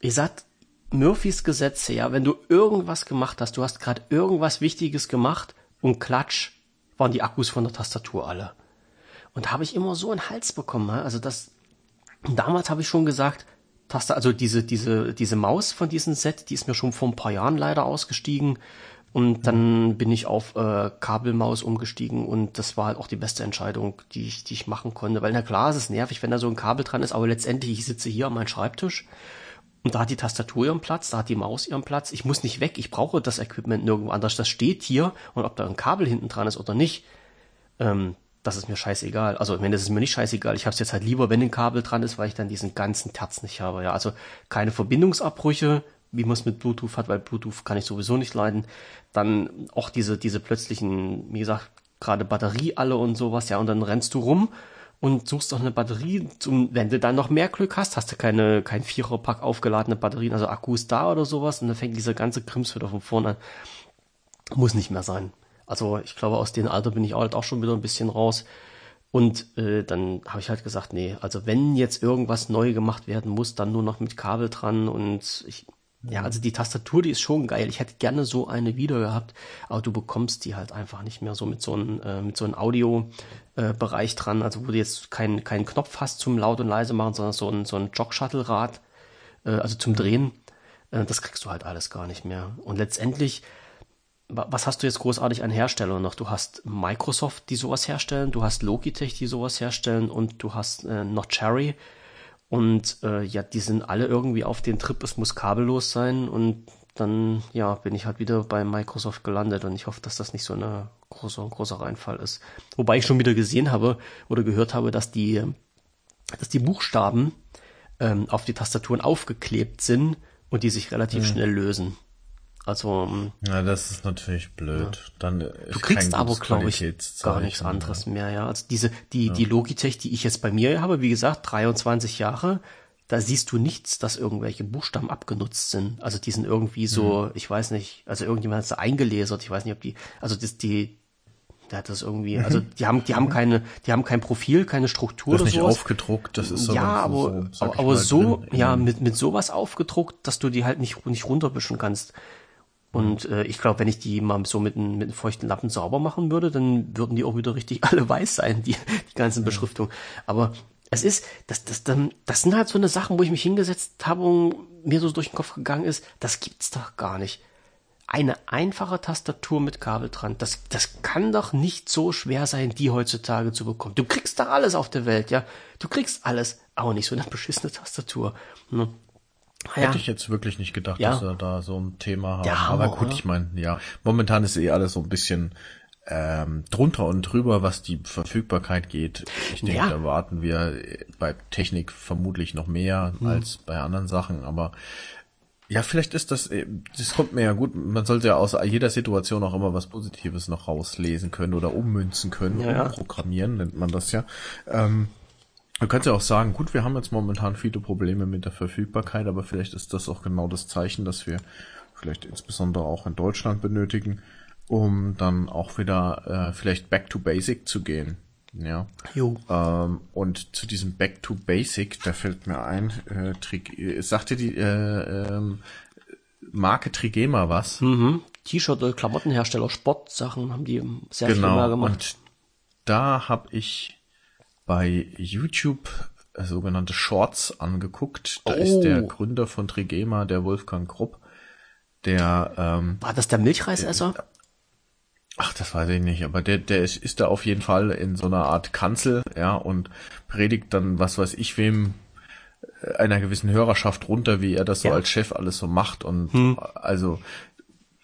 wie gesagt, Murphys Gesetze, ja, wenn du irgendwas gemacht hast, du hast gerade irgendwas Wichtiges gemacht und klatsch, waren die Akkus von der Tastatur alle. Und da habe ich immer so einen Hals bekommen. Also das, damals habe ich schon gesagt, Taste, also diese, diese, diese Maus von diesem Set, die ist mir schon vor ein paar Jahren leider ausgestiegen. Und dann bin ich auf äh, Kabelmaus umgestiegen und das war halt auch die beste Entscheidung, die ich, die ich machen konnte. Weil na klar, es ist nervig, wenn da so ein Kabel dran ist, aber letztendlich, ich sitze hier an meinem Schreibtisch und da hat die Tastatur ihren Platz, da hat die Maus ihren Platz. Ich muss nicht weg, ich brauche das Equipment nirgendwo anders. Das steht hier und ob da ein Kabel hinten dran ist oder nicht, ähm, das ist mir scheißegal. Also, ich meine, das ist mir nicht scheißegal. Ich habe es jetzt halt lieber, wenn ein Kabel dran ist, weil ich dann diesen ganzen Terz nicht habe. Ja, also keine Verbindungsabbrüche, wie man es mit Bluetooth hat, weil Bluetooth kann ich sowieso nicht leiden. Dann auch diese, diese plötzlichen, wie gesagt, gerade Batterie alle und sowas, ja, und dann rennst du rum und suchst doch eine Batterie, zum, wenn du dann noch mehr Glück hast, hast du keine, kein Viererpack aufgeladene Batterien, also Akkus da oder sowas, und dann fängt dieser ganze Krims wieder von vorne an. Muss nicht mehr sein. Also ich glaube, aus dem Alter bin ich halt auch schon wieder ein bisschen raus. Und äh, dann habe ich halt gesagt, nee, also wenn jetzt irgendwas neu gemacht werden muss, dann nur noch mit Kabel dran und ich, ja, also die Tastatur, die ist schon geil. Ich hätte gerne so eine wieder gehabt, aber du bekommst die halt einfach nicht mehr so mit so einem äh, mit so einem Audio-Bereich äh, dran, also wo du jetzt keinen keinen Knopf hast zum laut und leise machen, sondern so ein so ein Jog-Shuttle-Rad, äh, also zum Drehen. Äh, das kriegst du halt alles gar nicht mehr. Und letztendlich, was hast du jetzt großartig an Herstellern noch? Du hast Microsoft, die sowas herstellen, du hast Logitech, die sowas herstellen und du hast äh, noch Cherry, und äh, ja, die sind alle irgendwie auf den Trip, es muss kabellos sein und dann ja, bin ich halt wieder bei Microsoft gelandet und ich hoffe, dass das nicht so eine große, ein großer Reinfall ist. Wobei ich schon wieder gesehen habe oder gehört habe, dass die, dass die Buchstaben ähm, auf die Tastaturen aufgeklebt sind und die sich relativ mhm. schnell lösen. Also ähm, ja, das ist natürlich blöd. Ja. Dann du kriegst aber glaube ich gar nichts anderes mehr. Ja, also diese die ja. die Logitech, die ich jetzt bei mir habe, wie gesagt, 23 Jahre, da siehst du nichts, dass irgendwelche Buchstaben abgenutzt sind. Also die sind irgendwie so, mhm. ich weiß nicht, also irgendjemand hat es eingelesert. Ich weiß nicht, ob die, also das die der hat das irgendwie, mhm. also die haben, die haben keine, die haben kein Profil, keine Struktur das ist nicht sowas. aufgedruckt, das ist ja, aber, so, aber so, ja, mit mit sowas aufgedruckt, dass du die halt nicht nicht runterwischen kannst. Und äh, ich glaube, wenn ich die mal so mit, mit einem feuchten Lappen sauber machen würde, dann würden die auch wieder richtig (laughs) alle weiß sein, die, die ganzen Beschriftungen. Aber es ist, das, das, das sind halt so eine Sachen, wo ich mich hingesetzt habe und mir so durch den Kopf gegangen ist, das gibt's doch gar nicht. Eine einfache Tastatur mit Kabel dran, das, das kann doch nicht so schwer sein, die heutzutage zu bekommen. Du kriegst doch alles auf der Welt, ja. Du kriegst alles, aber nicht so eine beschissene Tastatur. Ne? Ja. Hätte ich jetzt wirklich nicht gedacht, ja. dass wir da so ein Thema haben. Ja, aber gut, oder? ich meine, ja, momentan ist eh alles so ein bisschen ähm, drunter und drüber, was die Verfügbarkeit geht. Ich denke, ja. da warten wir bei Technik vermutlich noch mehr hm. als bei anderen Sachen, aber Ja, vielleicht ist das, äh, das kommt mir ja gut, man sollte ja aus jeder Situation auch immer was Positives noch rauslesen können oder ummünzen können, ja, ja. programmieren nennt man das ja. Ähm, du kannst ja auch sagen, gut, wir haben jetzt momentan viele Probleme mit der Verfügbarkeit, aber vielleicht ist das auch genau das Zeichen, dass wir vielleicht insbesondere auch in Deutschland benötigen, um dann auch wieder äh, vielleicht back to basic zu gehen. Ja. Jo. Ähm, und zu diesem Back to Basic, da fällt mir ein, äh, Trig äh, sagte die äh, ähm, Marke Trigema was? Mhm. T-Shirt, oder Klamottenhersteller, Sportsachen haben die sehr genau. viel mal gemacht. Und da habe ich bei YouTube äh, sogenannte Shorts angeguckt. Da oh. ist der Gründer von Trigema, der Wolfgang Krupp, der ähm, war das der Milchreisesser? Der, Ach, das weiß ich nicht, aber der, der ist, ist da auf jeden Fall in so einer Art Kanzel, ja, und predigt dann, was weiß ich wem, äh, einer gewissen Hörerschaft runter, wie er das so ja. als Chef alles so macht und hm. also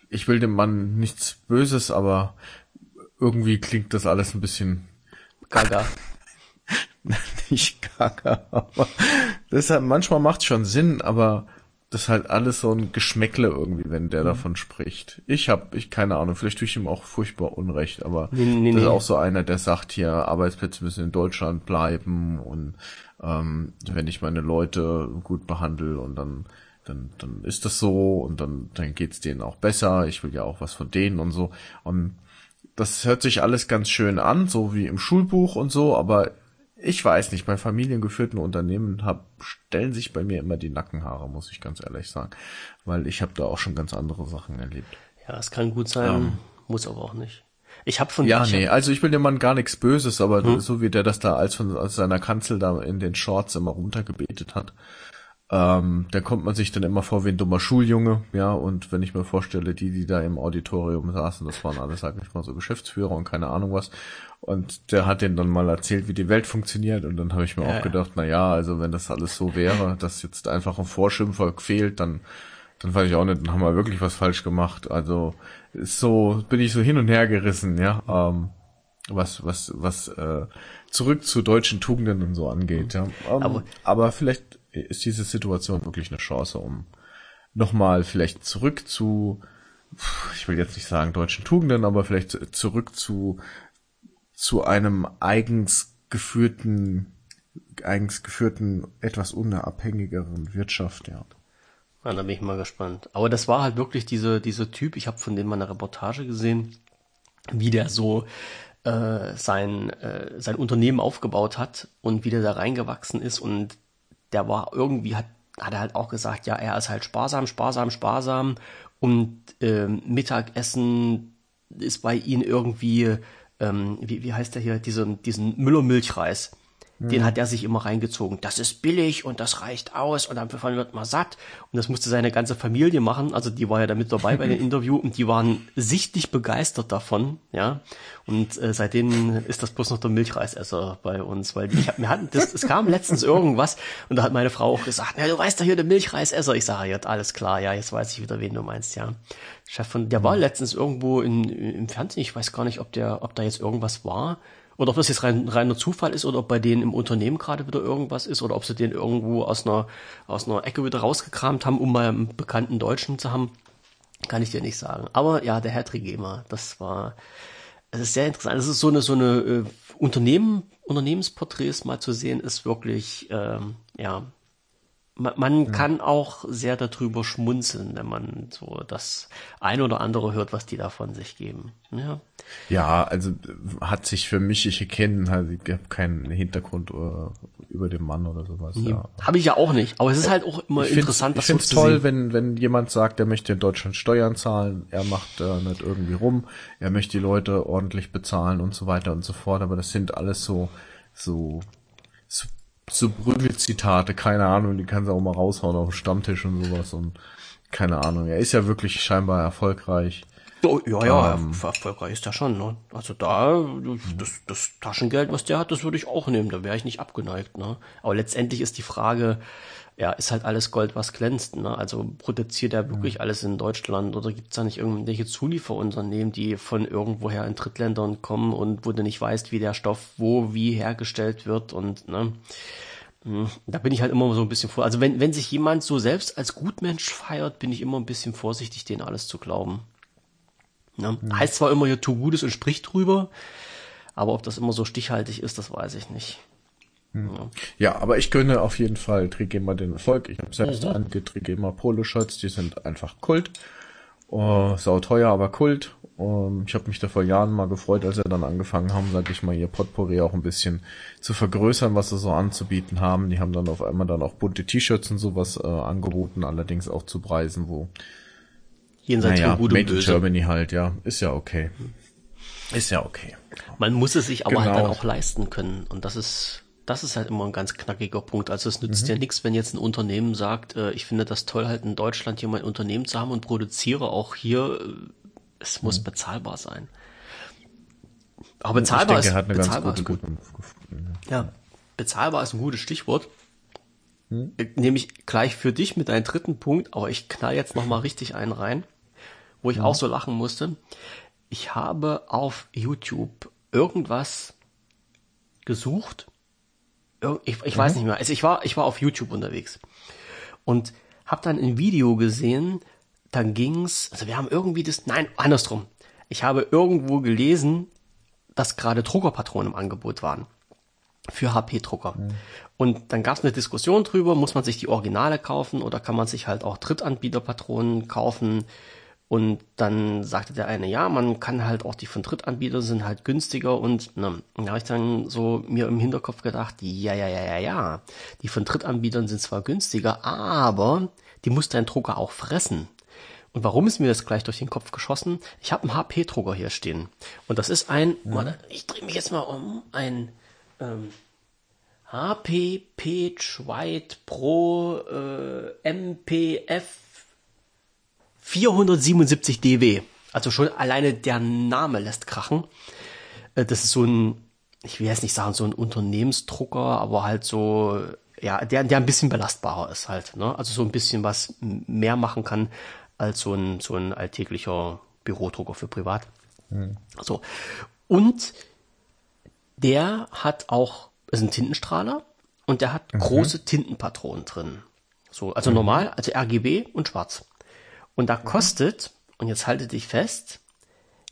ich will dem Mann nichts Böses, aber irgendwie klingt das alles ein bisschen gaga. (laughs) nicht gaga, aber deshalb manchmal macht schon Sinn, aber das ist halt alles so ein Geschmäckle irgendwie, wenn der mhm. davon spricht. Ich hab, ich keine Ahnung, vielleicht tue ich ihm auch furchtbar Unrecht, aber nee, nee, das ist auch so einer, der sagt hier, Arbeitsplätze müssen in Deutschland bleiben und ähm, wenn ich meine Leute gut behandle und dann dann, dann ist das so und dann, dann geht's denen auch besser. Ich will ja auch was von denen und so. Und das hört sich alles ganz schön an, so wie im Schulbuch und so, aber ich weiß nicht, bei familiengeführten Unternehmen hab, stellen sich bei mir immer die Nackenhaare, muss ich ganz ehrlich sagen. Weil ich habe da auch schon ganz andere Sachen erlebt. Ja, es kann gut sein, ähm, muss aber auch nicht. Ich habe von Ja, nee, also ich will dem Mann gar nichts Böses, aber hm? so wie der das da als von aus seiner Kanzel da in den Shorts immer runtergebetet hat, ähm, da kommt man sich dann immer vor wie ein dummer Schuljunge, ja, und wenn ich mir vorstelle, die, die da im Auditorium saßen, das waren alles, sag ich mal, so Geschäftsführer und keine Ahnung was, und der hat denen dann mal erzählt, wie die Welt funktioniert, und dann habe ich mir ja, auch gedacht, na ja, also wenn das alles so wäre, dass jetzt einfach ein Vorschimpfer fehlt, dann, dann weiß ich auch nicht, dann haben wir wirklich was falsch gemacht, also, so, bin ich so hin und her gerissen, ja, ähm, was, was, was, äh, zurück zu deutschen Tugenden und so angeht, ja. Ähm, aber, aber vielleicht ist diese Situation wirklich eine Chance, um nochmal vielleicht zurück zu, ich will jetzt nicht sagen deutschen Tugenden, aber vielleicht zurück zu, zu einem eigens geführten, eigens geführten, etwas unabhängigeren Wirtschaft, ja. Ja, da bin ich mal gespannt. Aber das war halt wirklich diese, diese Typ, ich habe von dem mal eine Reportage gesehen, wie der so äh, sein, äh, sein Unternehmen aufgebaut hat und wie der da reingewachsen ist und der war irgendwie, hat, hat er halt auch gesagt, ja, er ist halt sparsam, sparsam, sparsam und äh, Mittagessen ist bei ihm irgendwie, ähm, wie, wie heißt der hier, diesen, diesen Müller-Milchreis. Den hat er sich immer reingezogen. Das ist billig und das reicht aus und davon wird man satt. Und das musste seine ganze Familie machen. Also die war ja da mit dabei bei dem (laughs) Interview und die waren sichtlich begeistert davon, ja. Und äh, seitdem ist das bloß noch der Milchreisesser bei uns, weil die, ich hab, wir hatten das, es kam letztens (laughs) irgendwas und da hat meine Frau auch gesagt, na, du weißt doch hier der Milchreisesser. Ich sage, ja, alles klar, ja, jetzt weiß ich wieder, wen du meinst, ja. Chef von, der war letztens irgendwo in, im Fernsehen, ich weiß gar nicht, ob der, ob da jetzt irgendwas war oder ob das jetzt rein, reiner Zufall ist oder ob bei denen im Unternehmen gerade wieder irgendwas ist oder ob sie den irgendwo aus einer, aus einer Ecke wieder rausgekramt haben, um mal einen bekannten Deutschen zu haben, kann ich dir nicht sagen. Aber ja, der Herr Trigema, das war, es ist sehr interessant. Es ist so eine, so eine äh, Unternehmen, Unternehmensporträts mal zu sehen, ist wirklich, ähm, ja, man, kann auch sehr darüber schmunzeln, wenn man so das ein oder andere hört, was die da von sich geben. Ja, ja also hat sich für mich, ich erkenne halt, ich habe keinen Hintergrund uh, über den Mann oder sowas. Nee, ja. Habe ich ja auch nicht, aber es ist halt auch immer ich interessant. Ich finde es toll, wenn, wenn jemand sagt, er möchte in Deutschland Steuern zahlen, er macht äh, nicht irgendwie rum, er möchte die Leute ordentlich bezahlen und so weiter und so fort, aber das sind alles so, so, so Brügel-Zitate, keine Ahnung, die kannst du auch mal raushauen auf dem Stammtisch und sowas und keine Ahnung. Er ist ja wirklich scheinbar erfolgreich. Oh, ja, ja, ähm, erfolgreich ist er schon. Ne? Also da, das, das Taschengeld, was der hat, das würde ich auch nehmen. Da wäre ich nicht abgeneigt. Ne? Aber letztendlich ist die Frage, ja, ist halt alles Gold, was glänzt. Ne? Also produziert er wirklich mhm. alles in Deutschland oder gibt es da nicht irgendwelche Zulieferunternehmen, die von irgendwoher in Drittländern kommen und wo du nicht weißt, wie der Stoff wo wie hergestellt wird und ne? Hm, Da bin ich halt immer so ein bisschen vor. Also wenn, wenn sich jemand so selbst als Gutmensch feiert, bin ich immer ein bisschen vorsichtig, denen alles zu glauben. Ne? Heißt zwar immer, ja, tu Gutes und sprich drüber, aber ob das immer so stichhaltig ist, das weiß ich nicht. Ja. Ja, aber ich gönne auf jeden Fall Trigema den Erfolg. Ich habe selbst einige Trigema Polo-Shirts, die sind einfach Kult. Oh, sau teuer, aber Kult. Um, ich habe mich da vor Jahren mal gefreut, als sie dann angefangen haben, sag ich mal, ihr Potpourri auch ein bisschen zu vergrößern, was sie so anzubieten haben. Die haben dann auf einmal dann auch bunte T-Shirts und sowas äh, angeboten, allerdings auch zu Preisen, wo Jenseits naja, von Gut und Made in Böse. Germany halt, ja, ist ja okay. Ist ja okay. Man muss es sich aber halt Genau. dann auch leisten können. Und das ist, das ist halt immer ein ganz knackiger Punkt. Also es Mhm. nützt ja nichts, wenn jetzt ein Unternehmen sagt, äh, ich finde das toll, halt in Deutschland hier mein Unternehmen zu haben und produziere auch hier. äh, Es muss Mhm. bezahlbar sein. Aber bezahlbar denke, ist, bezahlbar gute ist gut. Gefunden. Ja, bezahlbar ist ein gutes Stichwort. Hm? Äh, Nehme ich gleich für dich mit deinem dritten Punkt, aber ich knall jetzt noch mal richtig einen rein, wo ich auch so lachen musste. Ich habe auf YouTube irgendwas gesucht. Ich, ich weiß nicht mehr. Also ich war, ich war auf YouTube unterwegs und habe dann ein Video gesehen. Dann ging's. Also wir haben irgendwie das. Nein, andersrum. Ich habe irgendwo gelesen, dass gerade Druckerpatronen im Angebot waren für HP-Drucker. Und dann gab es eine Diskussion drüber, muss man sich die Originale kaufen oder kann man sich halt auch Drittanbieterpatronen kaufen? Und dann sagte der eine, ja, man kann halt auch die von Drittanbietern sind halt günstiger und ne, da habe ich dann so mir im Hinterkopf gedacht, ja, ja, ja, ja, ja, die von Drittanbietern sind zwar günstiger, aber die muss dein Drucker auch fressen. Und warum ist mir das gleich durch den Kopf geschossen? Ich habe einen HP-Drucker hier stehen. Und das ist ein, warte, ich drehe mich jetzt mal um, ein ähm, HP Page White Pro äh, MPF 477 dW. Also schon alleine der Name lässt krachen. Äh, Das ist so ein, ich will jetzt nicht sagen so ein Unternehmensdrucker, aber halt so, ja, der, der ein bisschen belastbarer ist halt. Ne? Also so ein bisschen was mehr machen kann als so ein, so ein alltäglicher Bürodrucker für privat. So. Und der hat auch, ist ein Tintenstrahler und der hat große Tintenpatronen drin. So, also normal, also RGB und schwarz. Und da kostet, und jetzt halte dich fest,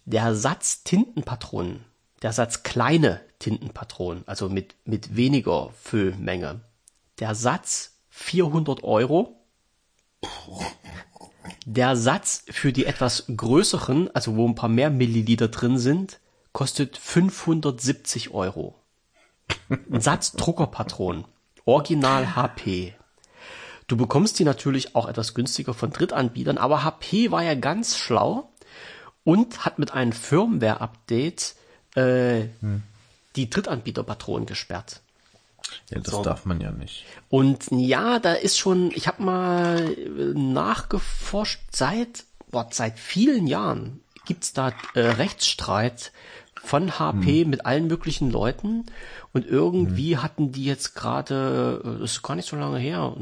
der Satz Tintenpatronen, der Satz kleine Tintenpatronen, also mit, mit weniger Füllmenge, der Satz 400 Euro. Der Satz für die etwas größeren, also wo ein paar mehr Milliliter drin sind, kostet 570 Euro. Ein Satz Druckerpatronen, Original HP. Du bekommst die natürlich auch etwas günstiger von Drittanbietern, aber HP war ja ganz schlau und hat mit einem Firmware-Update äh, die Drittanbieterpatronen gesperrt. Ja, das So. darf man ja nicht. Und ja, da ist schon, ich habe mal äh, nachgeforscht, seit, boah, seit vielen Jahren gibt's da äh, Rechtsstreit von HP mit allen möglichen Leuten. Und irgendwie hatten die jetzt gerade, äh, das ist gar nicht so lange her,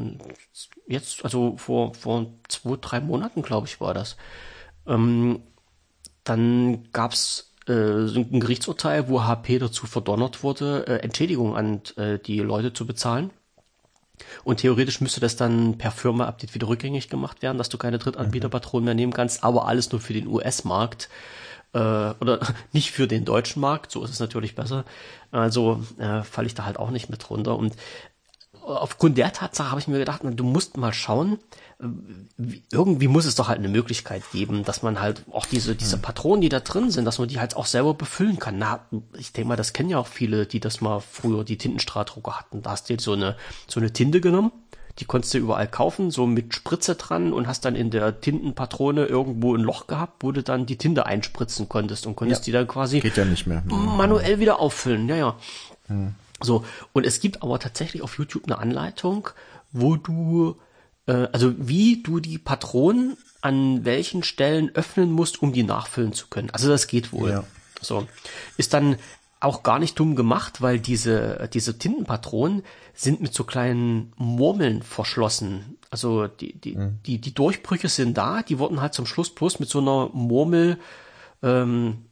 jetzt, also vor, vor zwei, drei Monaten, glaube ich, war das, ähm, dann gab's äh, ein Gerichtsurteil, wo HP dazu verdonnert wurde, äh, Entschädigung an äh, die Leute zu bezahlen. Und theoretisch müsste das dann per Firma-Update wieder rückgängig gemacht werden, dass du keine Drittanbieterpatronen mehr nehmen kannst, aber alles nur für den US-Markt äh, oder (laughs) nicht für den deutschen Markt, so ist es natürlich besser. Also äh, falle ich da halt auch nicht mit runter. Und aufgrund der Tatsache habe ich mir gedacht, na, du musst mal schauen, äh, wie- irgendwie muss es doch halt eine Möglichkeit geben, dass man halt auch diese, diese Patronen, die da drin sind, dass man die halt auch selber befüllen kann. Na, ich denke mal, das kennen ja auch viele, die das mal früher die Tintenstrahldrucker hatten. Da hast du so eine, so eine Tinte genommen, die konntest du überall kaufen, so mit Spritze dran und hast dann in der Tintenpatrone irgendwo ein Loch gehabt, wo du dann die Tinte einspritzen konntest und konntest Ja. die dann quasi Geht ja nicht mehr. manuell wieder auffüllen, ja, ja. So, und es gibt aber tatsächlich auf YouTube eine Anleitung, wo du, äh, also wie du die Patronen an welchen Stellen öffnen musst, um die nachfüllen zu können. Also das geht wohl. Ja. So. Ist dann auch gar nicht dumm gemacht, weil diese, diese Tintenpatronen sind mit so kleinen Murmeln verschlossen. Also die, die, die, die Durchbrüche sind da, die wurden halt zum Schluss bloß mit so einer Murmel ähm,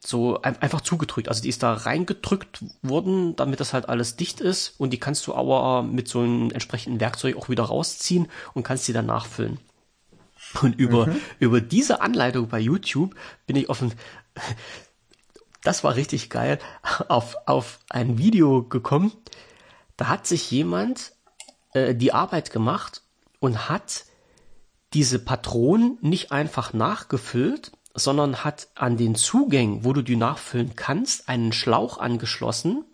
so ein, einfach zugedrückt. Also die ist da reingedrückt worden, damit das halt alles dicht ist und die kannst du aber mit so einem entsprechenden Werkzeug auch wieder rausziehen und kannst sie dann nachfüllen. Und über, mhm. über diese Anleitung bei YouTube bin ich offen, das war richtig geil, auf, auf ein Video gekommen. Da hat sich jemand äh, die Arbeit gemacht und hat diese Patronen nicht einfach nachgefüllt, sondern hat an den Zugängen, wo du die nachfüllen kannst, einen Schlauch angeschlossen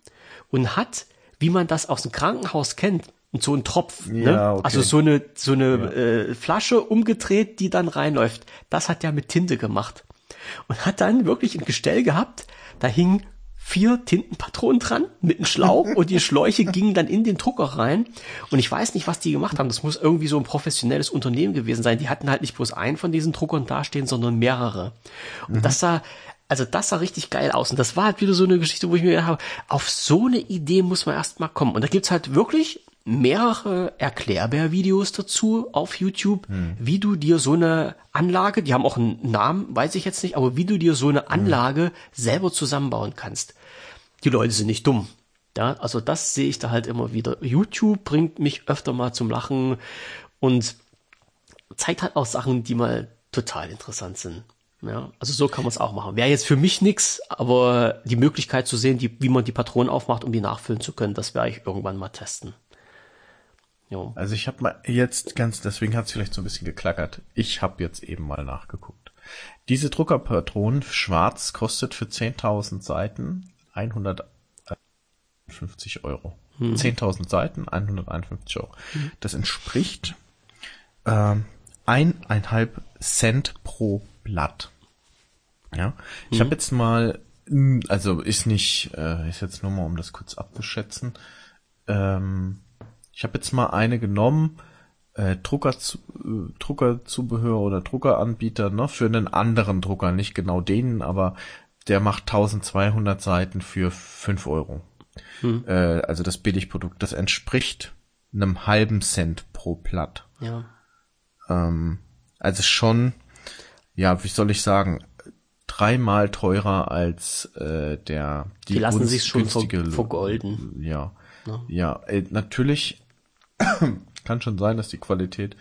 und hat, wie man das aus dem Krankenhaus kennt, so ein Tropf, ne? ja, ne? okay. also so eine so eine ja. äh, Flasche umgedreht, die dann reinläuft. Das hat er mit Tinte gemacht und hat dann wirklich ein Gestell gehabt. Da hingen vier Tintenpatronen dran mit einem Schlauch und die Schläuche (laughs) gingen dann in den Drucker rein. Und ich weiß nicht, was die gemacht haben. Das muss irgendwie so ein professionelles Unternehmen gewesen sein. Die hatten halt nicht bloß einen von diesen Druckern dastehen, sondern mehrere. Und mhm. das sah, also das sah richtig geil aus. Und das war halt wieder so eine Geschichte, wo ich mir gedacht habe, auf so eine Idee muss man erst mal kommen. Und da gibt's halt wirklich mehrere Erklärbär-Videos dazu auf YouTube, hm. wie du dir so eine Anlage, die haben auch einen Namen, weiß ich jetzt nicht, aber wie du dir so eine hm. Anlage hm. selber zusammenbauen kannst. Die Leute sind nicht dumm. Ja, also das sehe ich da halt immer wieder. YouTube bringt mich öfter mal zum Lachen und zeigt halt auch Sachen, die mal total interessant sind. Ja, also so kann man es auch machen. Wäre jetzt für mich nix, aber die Möglichkeit zu sehen, die, wie man die Patronen aufmacht, um die nachfüllen zu können, das werde ich irgendwann mal testen. Jo. Also ich habe mal jetzt ganz, deswegen hat es vielleicht so ein bisschen geklackert. Ich habe jetzt eben mal nachgeguckt. Diese Druckerpatronen schwarz kostet für 10.000 Seiten 150 Euro. Hm. 10.000 Seiten, 151 Euro. Hm. Das entspricht äh, eineinhalb Cent pro Blatt. Ja, ich hm. habe jetzt mal, also ist nicht, äh, ist jetzt nur mal, um das kurz abzuschätzen. Ähm, ich habe jetzt mal eine genommen, äh, Drucker, äh, Druckerzubehör oder Druckeranbieter, ne, für einen anderen Drucker, nicht genau den, aber der macht 1200 Seiten für 5 Euro. Hm. Äh, also das Billigprodukt, das entspricht einem halben Cent pro Blatt. Ja. Ähm, also schon, ja, wie soll ich sagen, dreimal teurer als äh, der die, die lassen sich schon vergolden. Ja. Ja, ja äh, natürlich (coughs) kann schon sein, dass die Qualität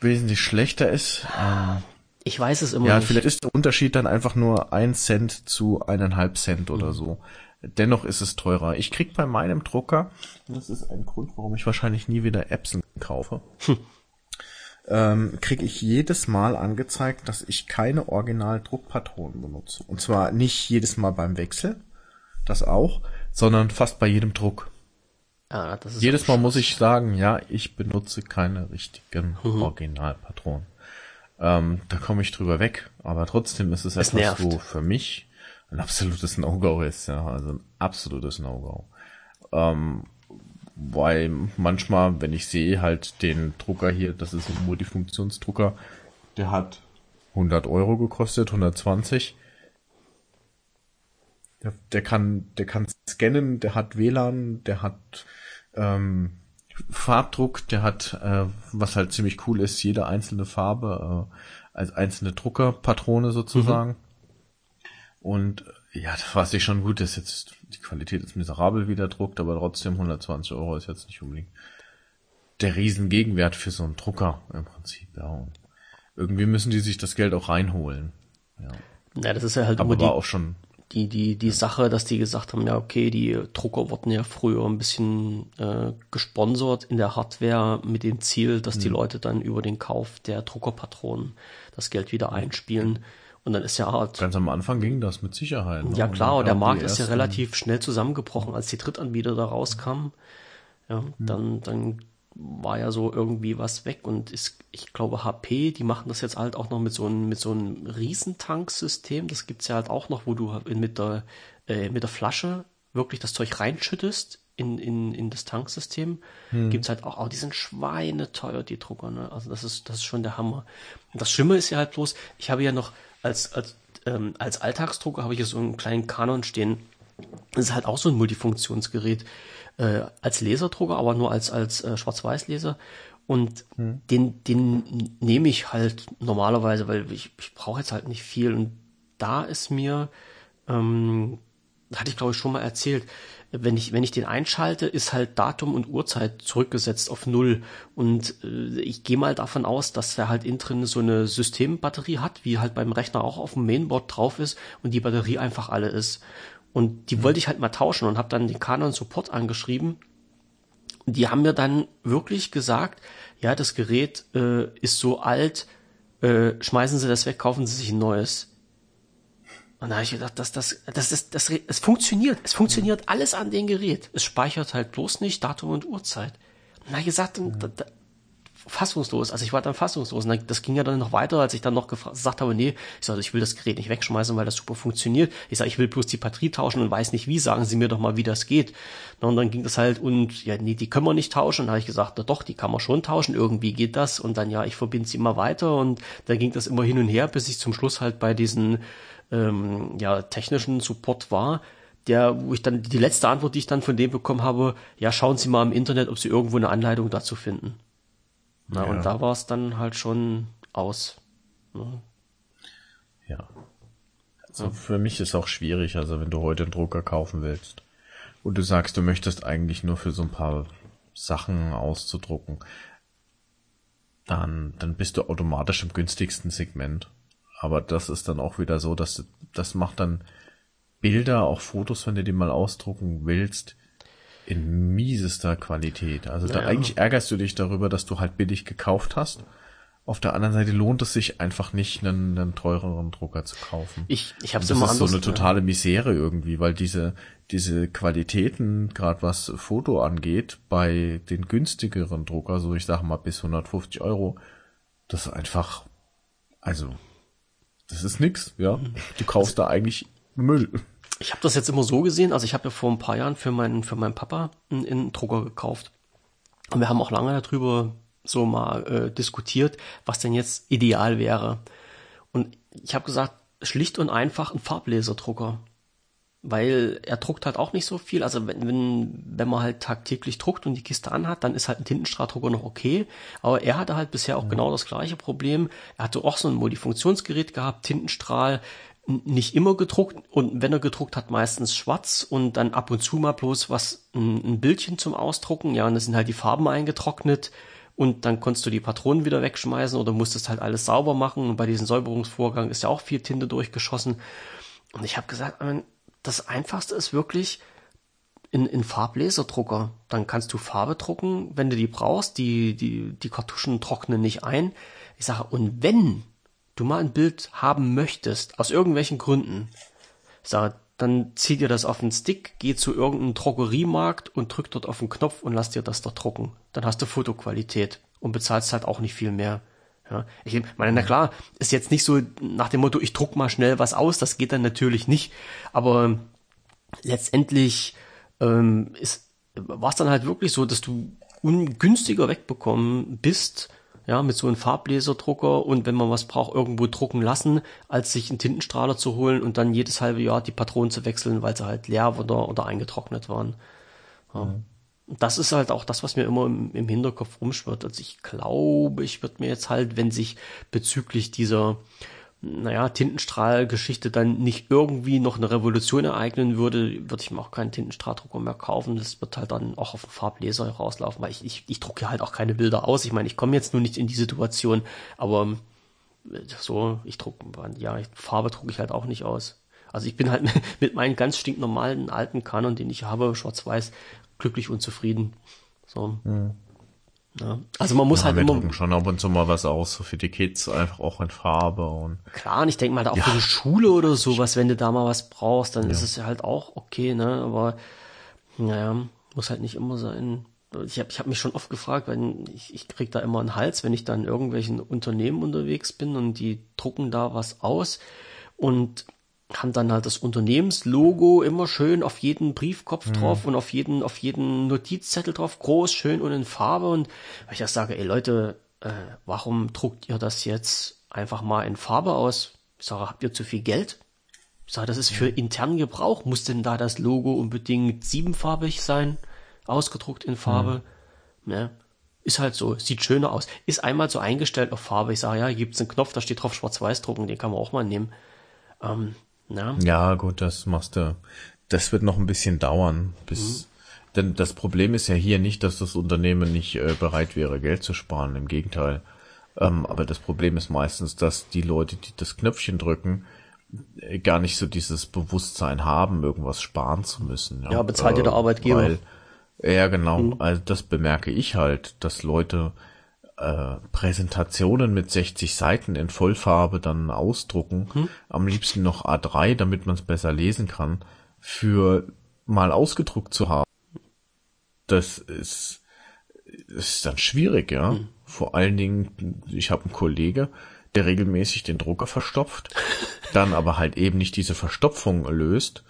wesentlich schlechter ist. Ähm, ich weiß es immer ja, nicht. Ja, vielleicht ist der Unterschied dann einfach nur ein Cent zu eineinhalb Cent oder mhm. so. Dennoch ist es teurer. Ich krieg bei meinem Drucker, das ist ein Grund, warum ich wahrscheinlich nie wieder Epson kaufe, hm. ähm, kriege ich jedes Mal angezeigt, dass ich keine Original-Druckpatronen benutze. Und zwar nicht jedes Mal beim Wechsel, das auch, sondern fast bei jedem Druck. Ah, Jedes Mal muss ich sagen, ja, ich benutze keine richtigen mhm. Originalpatronen. Ähm, da komme ich drüber weg, aber trotzdem ist es, es etwas, nervt. wo für mich ein absolutes No-Go ist, ja, also ein absolutes No-Go. Ähm, weil manchmal, wenn ich sehe halt den Drucker hier, das ist ein Multifunktionsdrucker, der hat 100 Euro gekostet, 120 der, der kann, der kann scannen, der hat WLAN, der hat ähm, Farbdruck, der hat, äh, was halt ziemlich cool ist, jede einzelne Farbe äh, als einzelne Druckerpatrone sozusagen. Mhm. Und äh, ja, das weiß ich schon gut, ist jetzt, die Qualität ist miserabel, wie der druckt, aber trotzdem 120 Euro ist jetzt nicht unbedingt der Riesengegenwert für so einen Drucker im Prinzip, ja. Und irgendwie müssen die sich das Geld auch reinholen. Ja. Ja, das ist ja halt aber immer die, auch schon die, die, die Sache, dass die gesagt haben, ja, okay, die Drucker wurden ja früher ein bisschen äh, gesponsert in der Hardware mit dem Ziel, dass mhm. die Leute dann über den Kauf der Druckerpatronen das Geld wieder einspielen. Und dann ist ja hart. Ganz am Anfang ging das mit Sicherheit. Ne? Ja klar, der Markt ist ja relativ schnell zusammengebrochen, als die Drittanbieter da rauskamen. Ja, mhm. dann, dann war ja so irgendwie was weg und ist, ich glaube, HP, die machen das jetzt halt auch noch mit so einem, mit so einem Riesentanksystem. Das gibt's ja halt auch noch, wo du mit der, äh, mit der Flasche wirklich das Zeug reinschüttest in, in, in das Tanksystem. Hm. Gibt's halt auch, auch die sind schweineteuer, die Drucker, ne? Also das ist, das ist schon der Hammer. Und das Schlimme ist ja halt bloß, ich habe ja noch als, als, ähm, als Alltagsdrucker habe ich hier so einen kleinen Kanon stehen. Das ist halt auch so ein Multifunktionsgerät äh, als Laserdrucker, aber nur als, als äh, Schwarz-Weiß-Leser. Und hm. den, den nehme ich halt normalerweise, weil ich, ich brauche jetzt halt nicht viel. Und da ist mir, ähm, hatte ich glaube ich schon mal erzählt, wenn ich, wenn ich den einschalte, ist halt Datum und Uhrzeit zurückgesetzt auf Null. Und äh, ich gehe mal davon aus, dass er halt innen drin so eine Systembatterie hat, wie halt beim Rechner auch auf dem Mainboard drauf ist und die Batterie einfach alle ist. Und die mhm. wollte ich halt mal tauschen und habe dann den Canon Support angeschrieben. Die haben mir dann wirklich gesagt, ja, das Gerät äh, ist so alt, äh, schmeißen Sie das weg, kaufen Sie sich ein neues. Und da habe ich gedacht, das, das, das, das, das, es funktioniert. Es funktioniert alles an dem Gerät. Es speichert halt bloß nicht Datum und Uhrzeit. Und da habe ich gesagt, mhm. da, da, fassungslos. Also ich war dann fassungslos. Und das ging ja dann noch weiter, als ich dann noch gesagt habe, nee, ich sage, ich will das Gerät nicht wegschmeißen, weil das super funktioniert. Ich sage, ich will bloß die Batterie tauschen und weiß nicht wie. Sagen Sie mir doch mal, wie das geht. Und dann ging das halt und ja, nee, die können wir nicht tauschen. Und dann habe ich gesagt, na doch, die kann man schon tauschen. Irgendwie geht das. Und dann ja, ich verbinde sie immer weiter. Und dann ging das immer hin und her, bis ich zum Schluss halt bei diesen ähm, ja, technischen Support war der, wo ich dann die letzte Antwort, die ich dann von dem bekommen habe, ja, schauen Sie mal im Internet, ob Sie irgendwo eine Anleitung dazu finden. Na, ja. und da war es dann halt schon aus. Ne? Ja. Also für mich ist auch schwierig, also wenn du heute einen Drucker kaufen willst und du sagst, du möchtest eigentlich nur für so ein paar Sachen auszudrucken, dann, dann bist du automatisch im günstigsten Segment. Aber das ist dann auch wieder so, dass das macht dann Bilder, auch Fotos, wenn du die mal ausdrucken willst, in miesester Qualität. Also da eigentlich ärgerst du dich darüber, dass du halt billig gekauft hast. Auf der anderen Seite lohnt es sich einfach nicht, einen, einen teureren Drucker zu kaufen. Ich, ich habe immer Das ist so eine totale Misere irgendwie, weil diese diese Qualitäten, gerade was Foto angeht, bei den günstigeren Drucker, so ich sag mal bis 150 Euro, das ist einfach, also das ist nix, ja. Du kaufst also, da eigentlich Müll ich habe das jetzt immer so gesehen, also ich habe ja vor ein paar Jahren für meinen, für meinen Papa einen, einen Drucker gekauft. Und wir haben auch lange darüber so mal äh, diskutiert, was denn jetzt ideal wäre. Und ich habe gesagt, schlicht und einfach ein Farblaserdrucker. Weil er druckt halt auch nicht so viel. Also wenn, wenn, wenn man halt tagtäglich druckt und die Kiste anhat, dann ist halt ein Tintenstrahldrucker noch okay. Aber er hatte halt bisher auch mhm. genau das gleiche Problem. Er hatte auch so ein Multifunktionsgerät gehabt, Tintenstrahl, nicht immer gedruckt. Und wenn er gedruckt hat, meistens schwarz und dann ab und zu mal bloß was, ein, ein Bildchen zum Ausdrucken, ja, und da sind halt die Farben eingetrocknet. Und dann konntest du die Patronen wieder wegschmeißen oder musstest halt alles sauber machen. Und bei diesem Säuberungsvorgang ist ja auch viel Tinte durchgeschossen. Und ich habe gesagt, das Einfachste ist wirklich in, in Farblaserdrucker. Dann kannst du Farbe drucken, wenn du die brauchst, die, die, die Kartuschen trocknen nicht ein. Ich sage, und wenn du mal ein Bild haben möchtest, aus irgendwelchen Gründen, sag, dann zieh dir das auf den Stick, geh zu irgendeinem Drogeriemarkt und drück dort auf den Knopf und lass dir das da drucken. Dann hast du Fotoqualität und bezahlst halt auch nicht viel mehr. Ja, ich meine, na klar, ist jetzt nicht so nach dem Motto, ich druck mal schnell was aus, das geht dann natürlich nicht, aber letztendlich ähm, war es dann halt wirklich so, dass du ungünstiger wegbekommen bist, ja, mit so einem Farblaserdrucker und wenn man was braucht, irgendwo drucken lassen, als sich einen Tintenstrahler zu holen und dann jedes halbe Jahr die Patronen zu wechseln, weil sie halt leer oder, oder eingetrocknet waren. Ja. Mhm. Das ist halt auch das, was mir immer im, im Hinterkopf rumschwirrt. Also ich glaube, ich würde mir jetzt halt, wenn sich bezüglich dieser naja, Tintenstrahlgeschichte dann nicht irgendwie noch eine Revolution ereignen würde, würde ich mir auch keinen Tintenstrahldrucker mehr kaufen. Das wird halt dann auch auf den Farblaser rauslaufen, weil ich, ich, ich drucke halt auch keine Bilder aus. Ich meine, ich komme jetzt nur nicht in die Situation, aber äh, so, ich drucke, ja, Farbe drucke ich halt auch nicht aus. Also ich bin halt (laughs) mit meinen ganz stinknormalen alten Canon, den ich habe, schwarz-weiß, glücklich und zufrieden. So. Mhm. Ja. Also man muss ja, halt wir immer schon ab und zu mal was aus, so für die Kids einfach auch in Farbe und klar, und ich denke mal da auch ja. für die Schule oder sowas, wenn du da mal was brauchst, dann ja. ist es ja halt auch okay, ne? Aber naja, muss halt nicht immer sein. Ich habe ich hab mich schon oft gefragt, weil ich, ich krieg da immer einen Hals, wenn ich da in irgendwelchen Unternehmen unterwegs bin und die drucken da was aus und haben dann halt das Unternehmenslogo immer schön auf jeden Briefkopf mhm. drauf und auf jeden, auf jeden Notizzettel drauf, groß, schön und in Farbe. Und weil ich das sage, ey Leute, äh, warum druckt ihr das jetzt einfach mal in Farbe aus? Ich sage, habt ihr zu viel Geld? Ich sage, das ist für mhm. internen Gebrauch. Muss denn da das Logo unbedingt siebenfarbig sein? Ausgedruckt in Farbe? Mhm. Ne? Ist halt so, sieht schöner aus. Ist einmal so eingestellt auf Farbe. Ich sage, ja, gibt's einen Knopf, da steht drauf Schwarz-Weiß drucken, den kann man auch mal nehmen. Ähm, na? Ja, gut, das machst du. Das wird noch ein bisschen dauern, bis. Mhm. Denn das Problem ist ja hier nicht, dass das Unternehmen nicht äh, bereit wäre, Geld zu sparen. Im Gegenteil. Ähm, aber das Problem ist meistens, dass die Leute, die das Knöpfchen drücken, äh, gar nicht so dieses Bewusstsein haben, irgendwas sparen zu müssen. Ja, ja bezahlt ja der Arbeitgeber. Weil, ja, genau. Mhm. Also das bemerke ich halt, dass Leute äh, Präsentationen mit 60 Seiten in Vollfarbe dann ausdrucken, mhm. am liebsten noch A3, damit man es besser lesen kann, für mal ausgedruckt zu haben. Das ist, ist dann schwierig, ja. Mhm. Vor allen Dingen, ich habe einen Kollege, der regelmäßig den Drucker verstopft, (laughs) dann aber halt eben nicht diese Verstopfung löst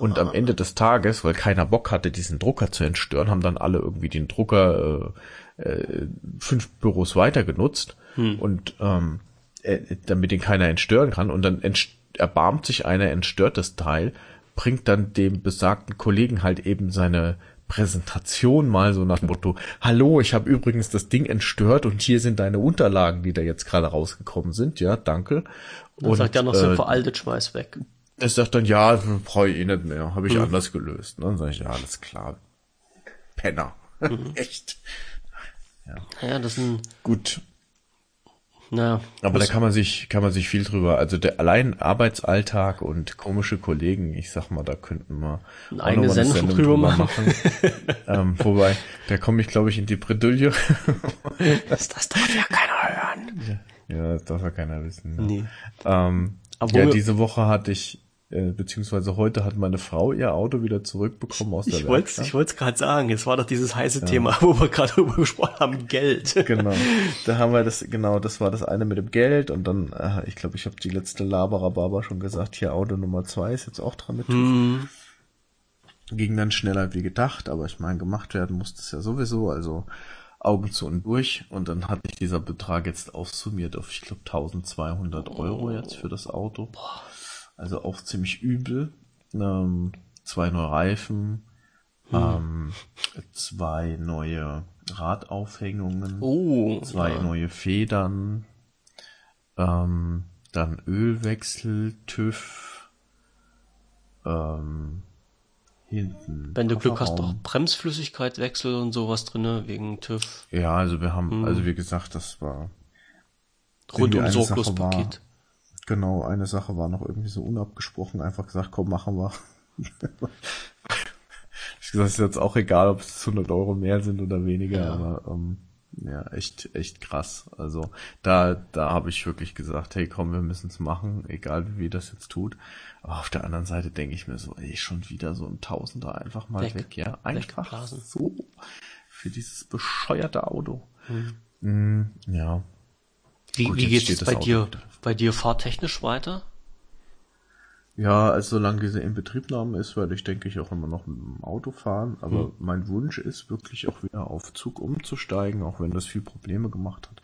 und am Ende des Tages, weil keiner Bock hatte, diesen Drucker zu entstören, haben dann alle irgendwie den Drucker äh, fünf Büros weiter genutzt hm. und ähm, äh, damit den keiner entstören kann. Und dann erbarmt sich einer, entstört das Teil, bringt dann dem besagten Kollegen halt eben seine Präsentation mal so nach dem Motto, hallo, ich habe übrigens das Ding entstört und hier sind deine Unterlagen, die da jetzt gerade rausgekommen sind. Ja, danke. Und, und sagt ja noch, äh, veraltet, schmeiß weg. Es sagt dann, ja, brauche ich eh nicht mehr. Habe ich mhm. anders gelöst. Ne? Dann sage ich, ja, alles klar. Penner. Mhm. (laughs) Echt. Ja. ja, das sind. Gut. Na, aber da kann man sich, kann man sich viel drüber, also der allein Arbeitsalltag und komische Kollegen, ich sag mal, da könnten wir eine eigene Sendung, Sendung drüber, machen. machen. (laughs) ähm, wobei, da komme ich, glaube ich, in die Bredouille. (laughs) das, das darf ja keiner hören. Ja, das darf ja keiner wissen. Ne? Nee. Ähm, ja, diese Woche hatte ich äh, beziehungsweise heute hat meine Frau ihr Auto wieder zurückbekommen aus der ich Werkstatt. Ich wollte es gerade sagen, es war doch dieses heiße ja. Thema, (laughs) wo wir gerade drüber gesprochen haben, Geld. Genau, da haben wir das, genau, das war das eine mit dem Geld und dann, äh, ich glaube, ich habe die letzte Laberababer schon gesagt, hier Auto Nummer zwei ist jetzt auch dran mit hm. Ging dann schneller wie gedacht, aber ich meine, gemacht werden musste es ja sowieso, also Augen zu und durch und dann hatte ich dieser Betrag jetzt aufsummiert auf, ich glaube, 1200 Euro jetzt für das Auto. Boah also auch ziemlich übel. Ähm, zwei neue Reifen, hm. ähm, zwei neue Radaufhängungen, oh, zwei ja. neue Federn, ähm, dann Ölwechsel, TÜV, ähm, hinten. Wenn du Glück hast, doch Bremsflüssigkeitwechsel und sowas drinne wegen TÜV. Ja, also wir haben, hm. also wie gesagt, das war rundum sorglos Paket. Genau, eine Sache war noch irgendwie so unabgesprochen, einfach gesagt, komm, machen wir. (laughs) ich gesagt, ist jetzt auch egal, ob es 100 Euro mehr sind oder weniger, ja. aber ähm, ja, echt, echt krass. Also da, da habe ich wirklich gesagt, hey, komm, wir müssen es machen, egal wie das jetzt tut. Aber auf der anderen Seite denke ich mir so, ey, schon wieder so ein Tausender einfach mal weg, weg ja, einfach so für dieses bescheuerte Auto. Mhm. Mm, ja, wie, Gut, wie geht es bei dir, bei dir fahrtechnisch weiter? Ja, also solange diese Inbetriebnahme ist, werde ich denke ich auch immer noch mit dem Auto fahren. Aber hm. mein Wunsch ist wirklich auch wieder auf Zug umzusteigen, auch wenn das viel Probleme gemacht hat.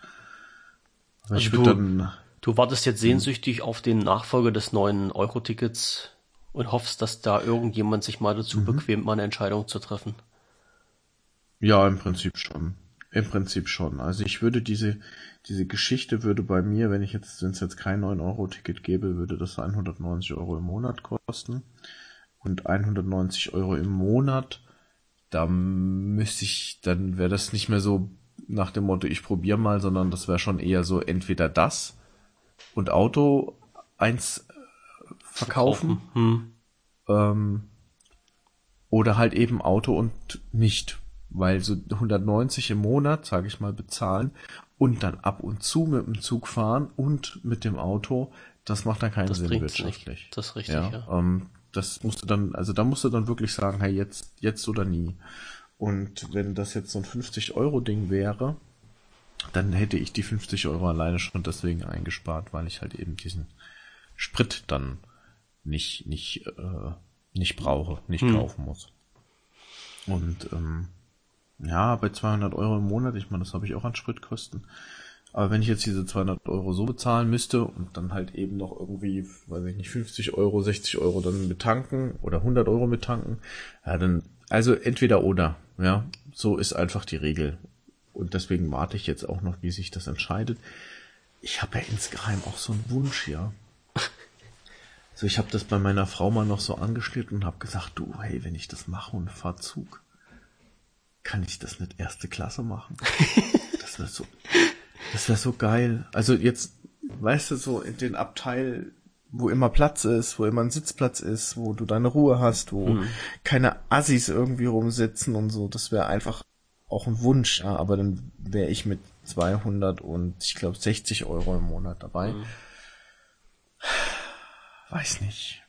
Aber also du, dann, du wartest jetzt sehnsüchtig auf den Nachfolger des neuen Euro-Tickets und hoffst, dass da irgendjemand sich mal dazu mhm. bequemt, mal eine Entscheidung zu treffen. Ja, im Prinzip schon. Im Prinzip schon. Also ich würde diese, diese Geschichte würde bei mir, wenn ich jetzt, wenn es jetzt kein 9-Euro-Ticket gäbe, würde das 190 Euro im Monat kosten. Und 190 Euro im Monat, da müsste ich, dann wäre das nicht mehr so nach dem Motto, ich probiere mal, sondern das wäre schon eher so entweder das und Auto eins äh, verkaufen. Hm. Ähm, oder halt eben Auto und nicht weil so 190 im Monat, sage ich mal, bezahlen und dann ab und zu mit dem Zug fahren und mit dem Auto, das macht dann keinen das Sinn wirtschaftlich. Nicht. Das ist richtig, ja. ja. Ähm, das musst du dann, also da musst du dann wirklich sagen, hey, jetzt, jetzt oder nie. Und wenn das jetzt so ein 50-Euro-Ding wäre, dann hätte ich die 50 Euro alleine schon deswegen eingespart, weil ich halt eben diesen Sprit dann nicht, nicht, äh, nicht brauche, nicht hm. kaufen muss. Und ähm, ja, bei 200 Euro im Monat, ich meine, das habe ich auch an Spritkosten. Aber wenn ich jetzt diese 200 Euro so bezahlen müsste und dann halt eben noch irgendwie, weiß ich nicht, 50 Euro, 60 Euro dann mit tanken oder 100 Euro mit tanken, ja, dann, also entweder oder, ja, so ist einfach die Regel. Und deswegen warte ich jetzt auch noch, wie sich das entscheidet. Ich habe ja insgeheim auch so einen Wunsch, ja. So, ich habe das bei meiner Frau mal noch so angeschleppt und habe gesagt, du, hey, wenn ich das mache und fahr Zug, kann ich das nicht erste Klasse machen? (laughs) Das wäre so, das wäre so geil. Also jetzt, weißt du, so in den Abteil, wo immer Platz ist, wo immer ein Sitzplatz ist, wo du deine Ruhe hast, wo mhm. keine Assis irgendwie rumsitzen und so, das wäre einfach auch ein Wunsch, ja, aber dann wäre ich mit 200 und ich glaube 60 Euro im Monat dabei. Mhm. Weiß nicht.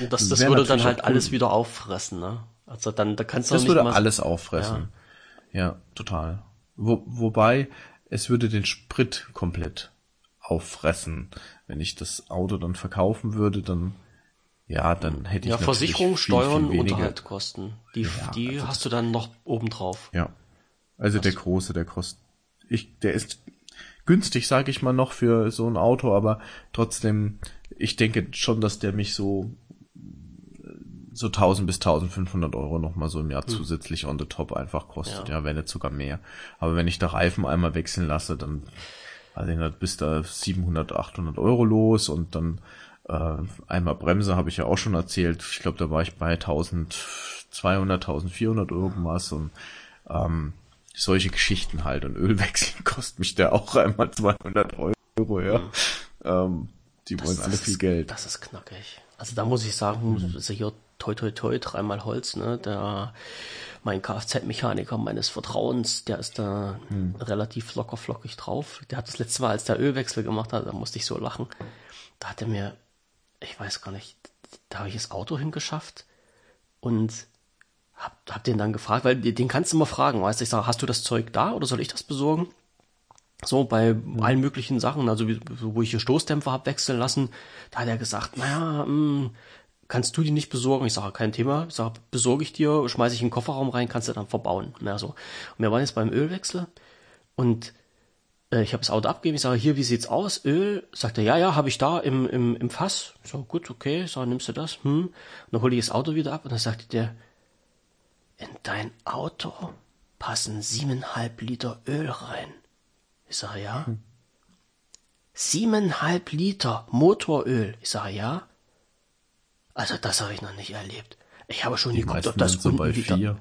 Und das, das würde dann halt alles wieder auffressen, ne? Also dann, da kannst du Das würde alles auffressen. Ja, ja total. Wo, wobei, es würde den Sprit komplett auffressen. Wenn ich das Auto dann verkaufen würde, dann, ja, dann hätte ich ja, Versicherung, viel, Steuern, viel Unterhaltskosten. Die, ja, die also hast du dann noch obendrauf. Ja. Also Was? der große, der kostet, ich, der ist günstig, sage ich mal noch für so ein Auto, aber trotzdem, ich denke schon, dass der mich so so 1000 bis 1500 Euro nochmal so im Jahr hm. zusätzlich on the top einfach kostet, ja. ja, wenn nicht sogar mehr. Aber wenn ich da Reifen einmal wechseln lasse, dann also ich bis da 700, 800 Euro los und dann äh, einmal Bremse habe ich ja auch schon erzählt. Ich glaube, da war ich bei 1200, 1400 irgendwas und ähm, solche Geschichten halt und Ölwechseln (laughs) kostet mich der auch einmal 200 Euro, ja. Mhm. Ähm, die das, wollen alle viel ist, Geld. Das ist knackig. Also da muss ich sagen, mhm. ist hier toi toi toi, dreimal Holz, ne? Der, mein Kfz-Mechaniker meines Vertrauens, der ist da hm. relativ locker flockig drauf. Der hat das letzte Mal, als der Ölwechsel gemacht hat, da musste ich so lachen. Da hat er mir, ich weiß gar nicht, da habe ich das Auto hingeschafft und hab, hab den dann gefragt, weil den kannst du mal fragen, weißt du, ich sage, hast du das Zeug da oder soll ich das besorgen? So bei mhm. allen möglichen Sachen, also wo ich hier Stoßdämpfer hab wechseln lassen, da hat er gesagt, naja, mh, hm, kannst du die nicht besorgen? Ich sage, kein Thema. Ich sage, besorge ich dir, schmeiße ich in den Kofferraum rein, kannst du dann verbauen. Na, so. Und wir waren jetzt beim Ölwechsel und äh, ich habe das Auto abgegeben. Ich sage, hier, wie sieht's aus? Öl? Sagt er, ja, ja, habe ich da im, im, im Fass. Ich sage, gut, okay. Ich sage, nimmst du das? Hm. Und dann hole ich das Auto wieder ab und dann sagte der, in dein Auto passen siebeneinhalb Liter Öl rein. Ich sage, ja. Hm. Siebeneinhalb Liter Motoröl. Ich sage, ja. Also das habe ich noch nicht erlebt. Ich habe schon die geguckt, ob das unten so wieder. Vier.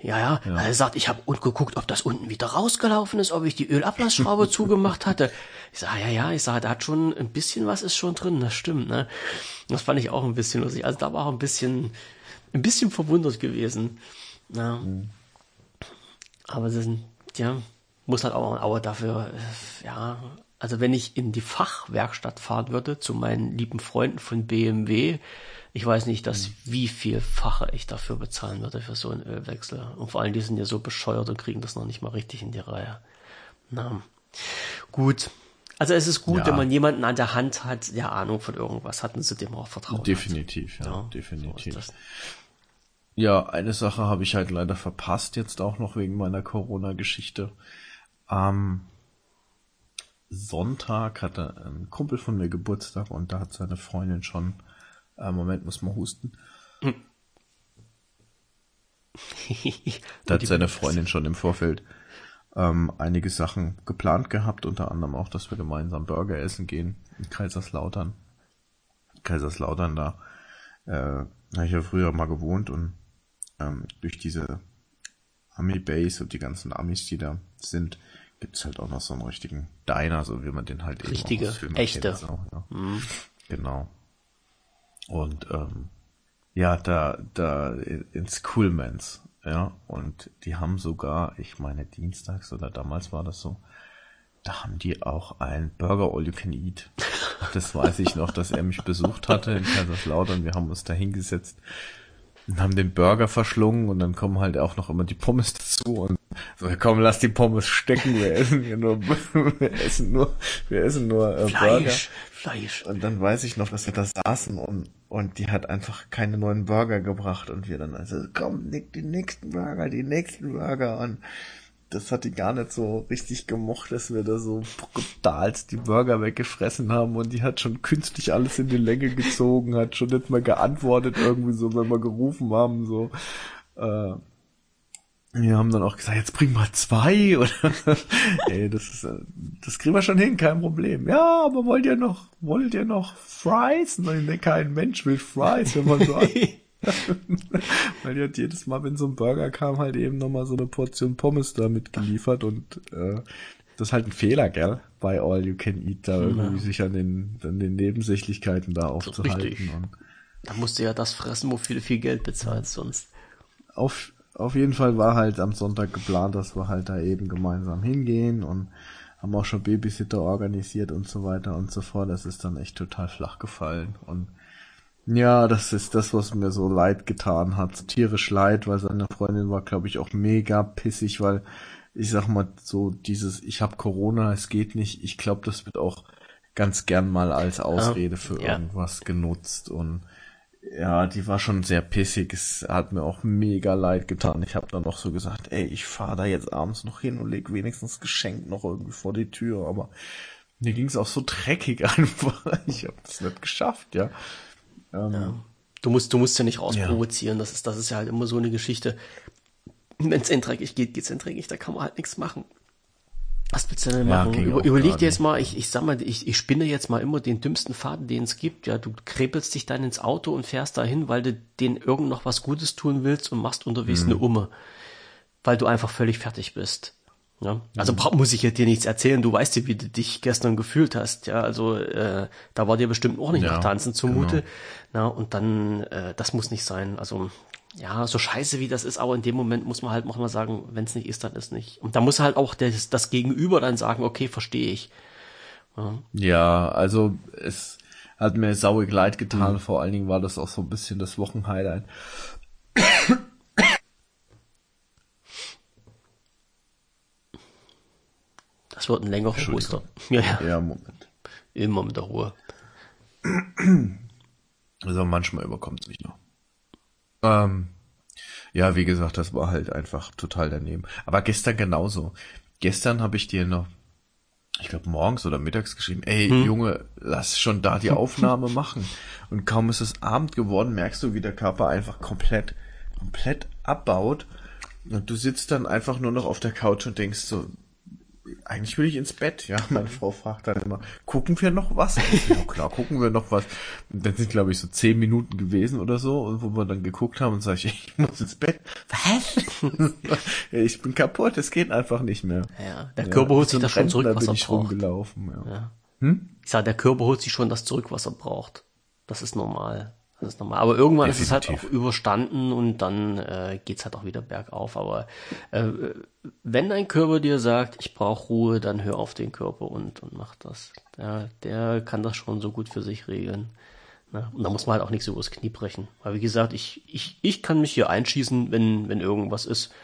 Ja, ja, ja. Er sagt, ich habe geguckt, ob das unten wieder rausgelaufen ist, ob ich die Ölablassschraube (laughs) zugemacht hatte. Ich sage, ja, ja, ich sage, da hat schon ein bisschen was ist schon drin, das stimmt, ne? Das fand ich auch ein bisschen lustig. Also da war auch ein bisschen, ein bisschen verwundert gewesen. Ja. Mhm. Aber das, ja, muss halt auch, aber dafür, ja, also wenn ich in die Fachwerkstatt fahren würde, zu meinen lieben Freunden von BMW, ich weiß nicht, dass mhm. wie vielfache ich dafür bezahlen würde für so einen Ölwechsel. Und vor allem, die sind ja so bescheuert und kriegen das noch nicht mal richtig in die Reihe. Na, gut. Also es ist gut, ja. wenn man jemanden an der Hand hat, der Ahnung von irgendwas hat und zu dem auch vertraut. Definitiv, hat. ja, ja, definitiv. So ja, eine Sache habe ich halt leider verpasst, jetzt auch noch wegen meiner Corona-Geschichte. Ähm, Sonntag hatte ein Kumpel von mir Geburtstag und da hat seine Freundin schon, äh, Moment, muss man husten. (laughs) da hat seine Freundin schon im Vorfeld ähm, einige Sachen geplant gehabt, unter anderem auch, dass wir gemeinsam Burger essen gehen in Kaiserslautern. Kaiserslautern da äh, habe ich ja früher mal gewohnt und ähm, durch diese Ami-Base und die ganzen Amis, die da sind, gibt's halt auch noch so einen richtigen Diner, so wie man den halt Richtige, eben Richtige, echte. Kennt, so, ja. mhm. Genau. Und ähm, ja, da, da ins Coolmans, ja, und die haben sogar, ich meine dienstags oder damals war das so, da haben die auch ein Burger All You Can Eat. Das weiß ich noch, dass er mich besucht hatte in Kaiserslautern. Wir haben uns da hingesetzt und haben den Burger verschlungen und dann kommen halt auch noch immer die Pommes dazu und so, komm, lass die Pommes stecken, wir essen hier nur, (laughs) wir essen nur, wir essen nur äh, Fleisch, Burger. Fleisch. Und dann weiß ich noch, dass wir da saßen und, und die hat einfach keine neuen Burger gebracht und wir dann also, komm, nick die nächsten Burger, die nächsten Burger und das hat die gar nicht so richtig gemocht, dass wir da so brutal die Burger weggefressen haben und die hat schon künstlich alles in die Länge gezogen, hat schon nicht mal geantwortet irgendwie so, wenn wir gerufen haben, so. Äh, wir haben dann auch gesagt, jetzt bring mal zwei (laughs) oder ey, das ist das kriegen wir schon hin, kein Problem. Ja, aber wollt ihr noch wollt ihr noch Fries? Nein, kein Mensch will Fries, wenn man so (laughs) (laughs) Weil die hat jedes Mal, wenn so ein Burger kam, halt eben nochmal so eine Portion Pommes da mitgeliefert und äh, das ist halt ein Fehler, gell? Bei All You Can Eat da irgendwie sich an den, an den Nebensächlichkeiten da aufzuhalten. Und da musst du ja das fressen, wofür du viel Geld bezahlst sonst. Auf, auf jeden Fall war halt am Sonntag geplant, dass wir halt da eben gemeinsam hingehen und haben auch schon Babysitter organisiert und so weiter und so fort. Das ist dann echt total flach gefallen und ja, das ist das, was mir so leid getan hat. Tierisch leid, weil seine Freundin war, glaube ich, auch mega pissig, weil ich sag mal so dieses, ich habe Corona, es geht nicht. Ich glaube, das wird auch ganz gern mal als Ausrede für ja. irgendwas genutzt und ja, die war schon sehr pissig. Es hat mir auch mega leid getan. Ich habe dann noch so gesagt, ey, ich fahre da jetzt abends noch hin und leg wenigstens Geschenk noch irgendwie vor die Tür. Aber mir ging es auch so dreckig (laughs) einfach. Ich habe das nicht geschafft, ja. Ähm, ja. Du musst, du musst ja nicht rausprovozieren. Ja. Das ist, das ist ja halt immer so eine Geschichte. Wenn es dreckig geht, geht's dreckig. Da kann man halt nichts machen. Was willst du denn machen? Ja, Über, überleg dir jetzt mal, ich, ich sag mal, ich, ich spinne jetzt mal immer den dümmsten Faden, den es gibt. Ja, du krepelst dich dann ins Auto und fährst dahin, weil du denen irgend noch was Gutes tun willst und machst unterwegs mhm. eine Umme. Weil du einfach völlig fertig bist. Ja, also mhm. muss ich dir nichts erzählen. Du weißt ja, wie du dich gestern gefühlt hast. Ja, also äh, da war dir bestimmt auch nicht ja, nach Tanzen zumute. Genau. Na, und dann, äh, das muss nicht sein. Also ja, so scheiße wie das ist, aber in dem Moment muss man halt auch mal sagen, wenn es nicht ist, dann ist nicht. Und da muss halt auch das, das Gegenüber dann sagen, okay, verstehe ich. Ja. ja, also es hat mir sauig leid getan. Mhm. Vor allen Dingen war das auch so ein bisschen das Wochenhighlight. Das wird ein längerer Oster. Ja, ja. ja, Moment. Immer mit der Ruhe. (clears throat) Also manchmal überkommt es mich noch. Ähm, ja, wie gesagt, das war halt einfach total daneben. Aber gestern genauso. Gestern habe ich dir noch, ich glaube morgens oder mittags geschrieben, ey hm. Junge, lass schon da die Aufnahme (laughs) machen. Und kaum ist es Abend geworden, merkst du, wie der Körper einfach komplett, komplett abbaut. Und du sitzt dann einfach nur noch auf der Couch und denkst so, eigentlich will ich ins Bett, ja. (laughs) Meine Frau fragt dann immer, gucken wir noch was? Ja klar, gucken wir noch was. Und dann sind, glaube ich, so zehn Minuten gewesen oder so, wo wir dann geguckt haben und sage ich, (laughs) ich muss ins Bett. Was? (laughs) ich bin kaputt, es geht einfach nicht mehr. Ja, der Körper ja, holt sich das schon zurück, was er braucht. Rumgelaufen, ja. ja. Hm? Ich sage, der Körper holt sich schon das zurück, was er braucht. Das ist normal. Das ist normal. Aber irgendwann Definitiv. ist es halt auch überstanden und dann äh, geht's halt auch wieder bergauf. Aber äh, wenn dein Körper dir sagt, ich brauche Ruhe, dann hör auf den Körper und, und mach das. Der, der kann das schon so gut für sich regeln. Ne? Und da muss man halt auch nichts übers Knie brechen. Weil wie gesagt, ich, ich, ich kann mich hier einschießen, wenn, wenn irgendwas ist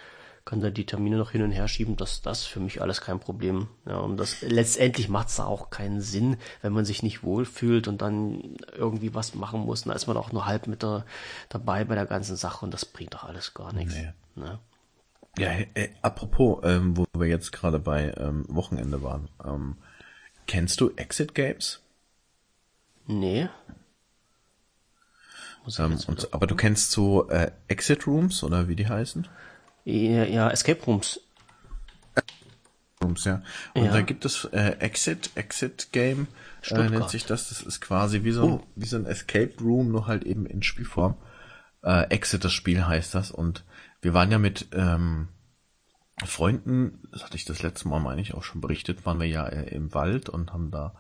kann dann die Termine noch hin und her schieben, dass das für mich alles kein Problem. Ja, und das letztendlich macht es da auch keinen Sinn, wenn man sich nicht wohlfühlt und dann irgendwie was machen muss. Da ist man auch nur halb mit der, dabei bei der ganzen Sache und das bringt doch alles gar nichts. Nee. Ne? Ja, äh, apropos, ähm, wo wir jetzt gerade bei ähm, Wochenende waren, ähm, kennst du Exit Games? Nee. Ähm, und, aber du kennst so äh, Exit Rooms oder wie die heißen? Ja, Escape Rooms. Rooms, ja. Und ja. da gibt es äh, Exit, Exit Game, äh, nennt sich das. Das ist quasi wie so, ein, oh. wie so ein Escape Room, nur halt eben in Spielform. Äh, Exit, das Spiel heißt das. Und wir waren ja mit ähm, Freunden, das hatte ich das letzte Mal, meine ich, auch schon berichtet, waren wir ja äh, im Wald und haben da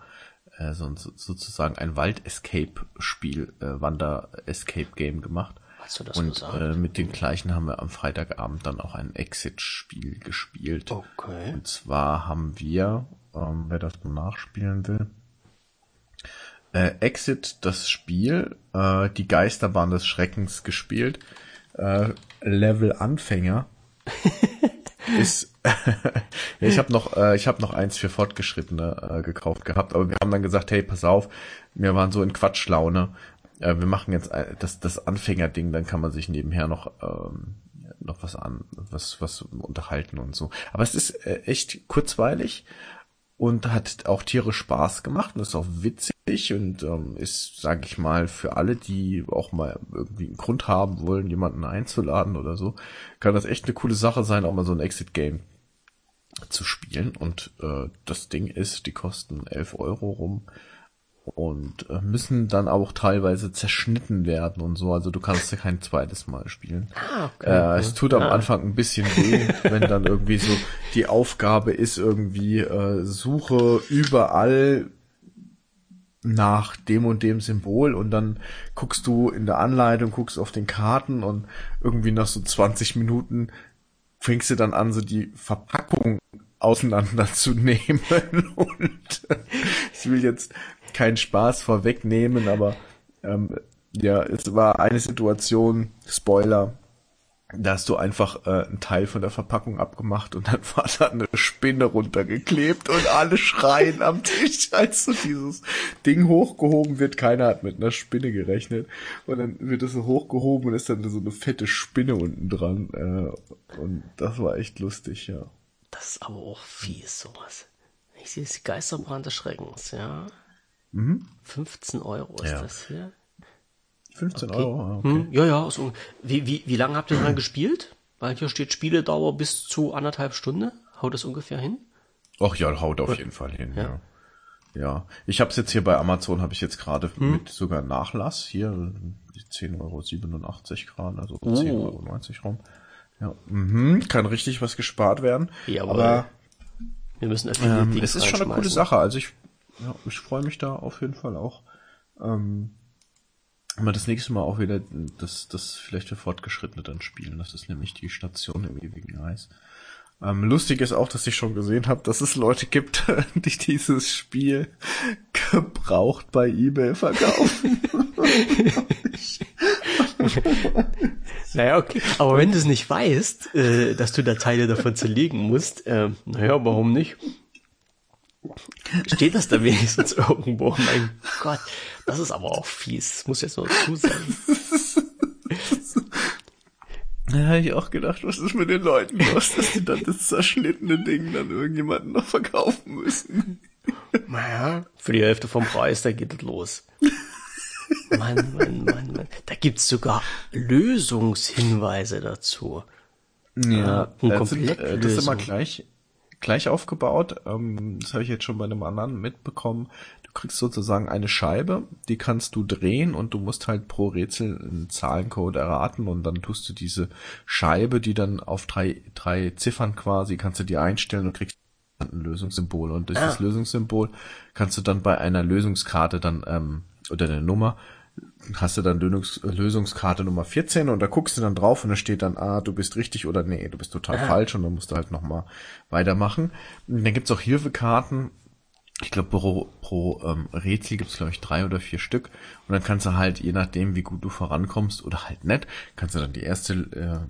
äh, so, sozusagen ein Wald-Escape-Spiel, äh, Wander-Escape-Game gemacht. Hast du das Und äh, mit den gleichen haben wir am Freitagabend dann auch ein Exit-Spiel gespielt. Okay. Und zwar haben wir, ähm, wer das nachspielen will, äh, Exit das Spiel, äh, die Geisterbahn des Schreckens gespielt, äh, Level Anfänger. (laughs) ist (laughs) ich habe noch äh, ich habe noch eins für fortgeschrittene äh, gekauft gehabt, aber wir haben dann gesagt, hey, pass auf, wir waren so in Quatschlaune äh, wir machen jetzt das, das Anfängerding, dann kann man sich nebenher noch, ähm, noch was an, was, was unterhalten und so. Aber es ist äh, echt kurzweilig und hat auch Tiere Spaß gemacht und ist auch witzig. und ähm, ist, sage ich mal, für alle, die auch mal irgendwie einen Grund haben wollen, jemanden einzuladen oder so, kann das echt eine coole Sache sein, auch mal so ein Exit-Game zu spielen. Und äh, das Ding ist, die kosten 11 Euro rum und äh, müssen dann auch teilweise zerschnitten werden und so. Also du kannst ja kein zweites Mal spielen. Ah, okay. Äh, es tut am ah. Anfang ein bisschen weh, wenn dann irgendwie so die Aufgabe ist irgendwie äh, suche überall nach dem und dem Symbol und dann guckst du in der Anleitung, guckst auf den Karten und irgendwie nach so 20 Minuten fängst du dann an, so die Verpackung auseinanderzunehmen (laughs) und (laughs) ich will jetzt keinen Spaß vorwegnehmen, aber ähm, ja, es war eine Situation, Spoiler, da hast du einfach äh, einen Teil von der Verpackung abgemacht und dann (laughs) war da eine Spinne runtergeklebt und alle schreien am Tisch, als so dieses Ding hochgehoben wird. Keiner hat mit einer Spinne gerechnet. Und dann wird es so hochgehoben und ist dann so eine fette Spinne unten dran. Äh, und das war echt lustig, ja. Das ist aber auch fies, sowas. Ich sehe es Geisterbrand des Schreckens, ja. Mhm. 15 Euro ist ja. das hier. 15 okay. Euro, ah, okay. Hm, ja, ja. So. Wie, wie, wie lange habt ihr dann gespielt? Weil hier steht Spieledauer bis zu anderthalb Stunden. Haut das ungefähr hin? Ach ja, haut auf jeden Fall hin, ja. ja. Ja, ich habe es jetzt hier bei Amazon, habe ich jetzt gerade hm. mit sogar Nachlass hier 10,87 Euro gerade, also oh. 10,90 Euro rum. Ja, mhm, kann richtig was gespart werden. Ja, aber wir müssen ähm, es ist schon eine coole Sache. Also ich, ja, ich freue mich da auf jeden Fall auch. Ähm, mal das nächste Mal auch wieder das, das vielleicht für Fortgeschrittene dann spielen. Das ist nämlich die Station im ewigen Eis. Ähm, lustig ist auch, dass ich schon gesehen habe, dass es Leute gibt, (laughs) die dieses Spiel gebraucht bei eBay verkaufen. (laughs) naja, okay. Aber wenn du es nicht weißt, äh, dass du da Teile davon zerlegen musst, äh, naja, warum nicht? Steht das da wenigstens irgendwo? Mein Gott, das ist aber auch fies. Das muss jetzt nur dazu sagen. Da habe ich auch gedacht, was ist mit den Leuten los, dass die dann das zerschnittene Ding dann irgendjemanden noch verkaufen müssen. Naja, für die Hälfte vom Preis, da geht es los. Mann, Mann, Mann, Mann. Da gibt's sogar Lösungshinweise dazu. Ja, ja das, sind, äh, das ist immer gleich, gleich aufgebaut. Ähm, das habe ich jetzt schon bei einem anderen mitbekommen. Du kriegst sozusagen eine Scheibe, die kannst du drehen und du musst halt pro Rätsel einen Zahlencode erraten und dann tust du diese Scheibe, die dann auf drei, drei Ziffern quasi, kannst du die einstellen und kriegst ein Lösungssymbol und durch ah. das Lösungssymbol kannst du dann bei einer Lösungskarte dann ähm, oder eine Nummer hast du dann Lösungs Lösungskarte Nummer 14 und da guckst du dann drauf und da steht dann, ah, du bist richtig oder nee, du bist total Aha. falsch und dann musst du halt nochmal weitermachen. Und dann gibt's auch Hilfekarten, ich glaube, pro, pro ähm, Rätsel gibt's es, glaube ich, drei oder vier Stück. Und dann kannst du halt, je nachdem, wie gut du vorankommst oder halt nett, kannst du dann die erste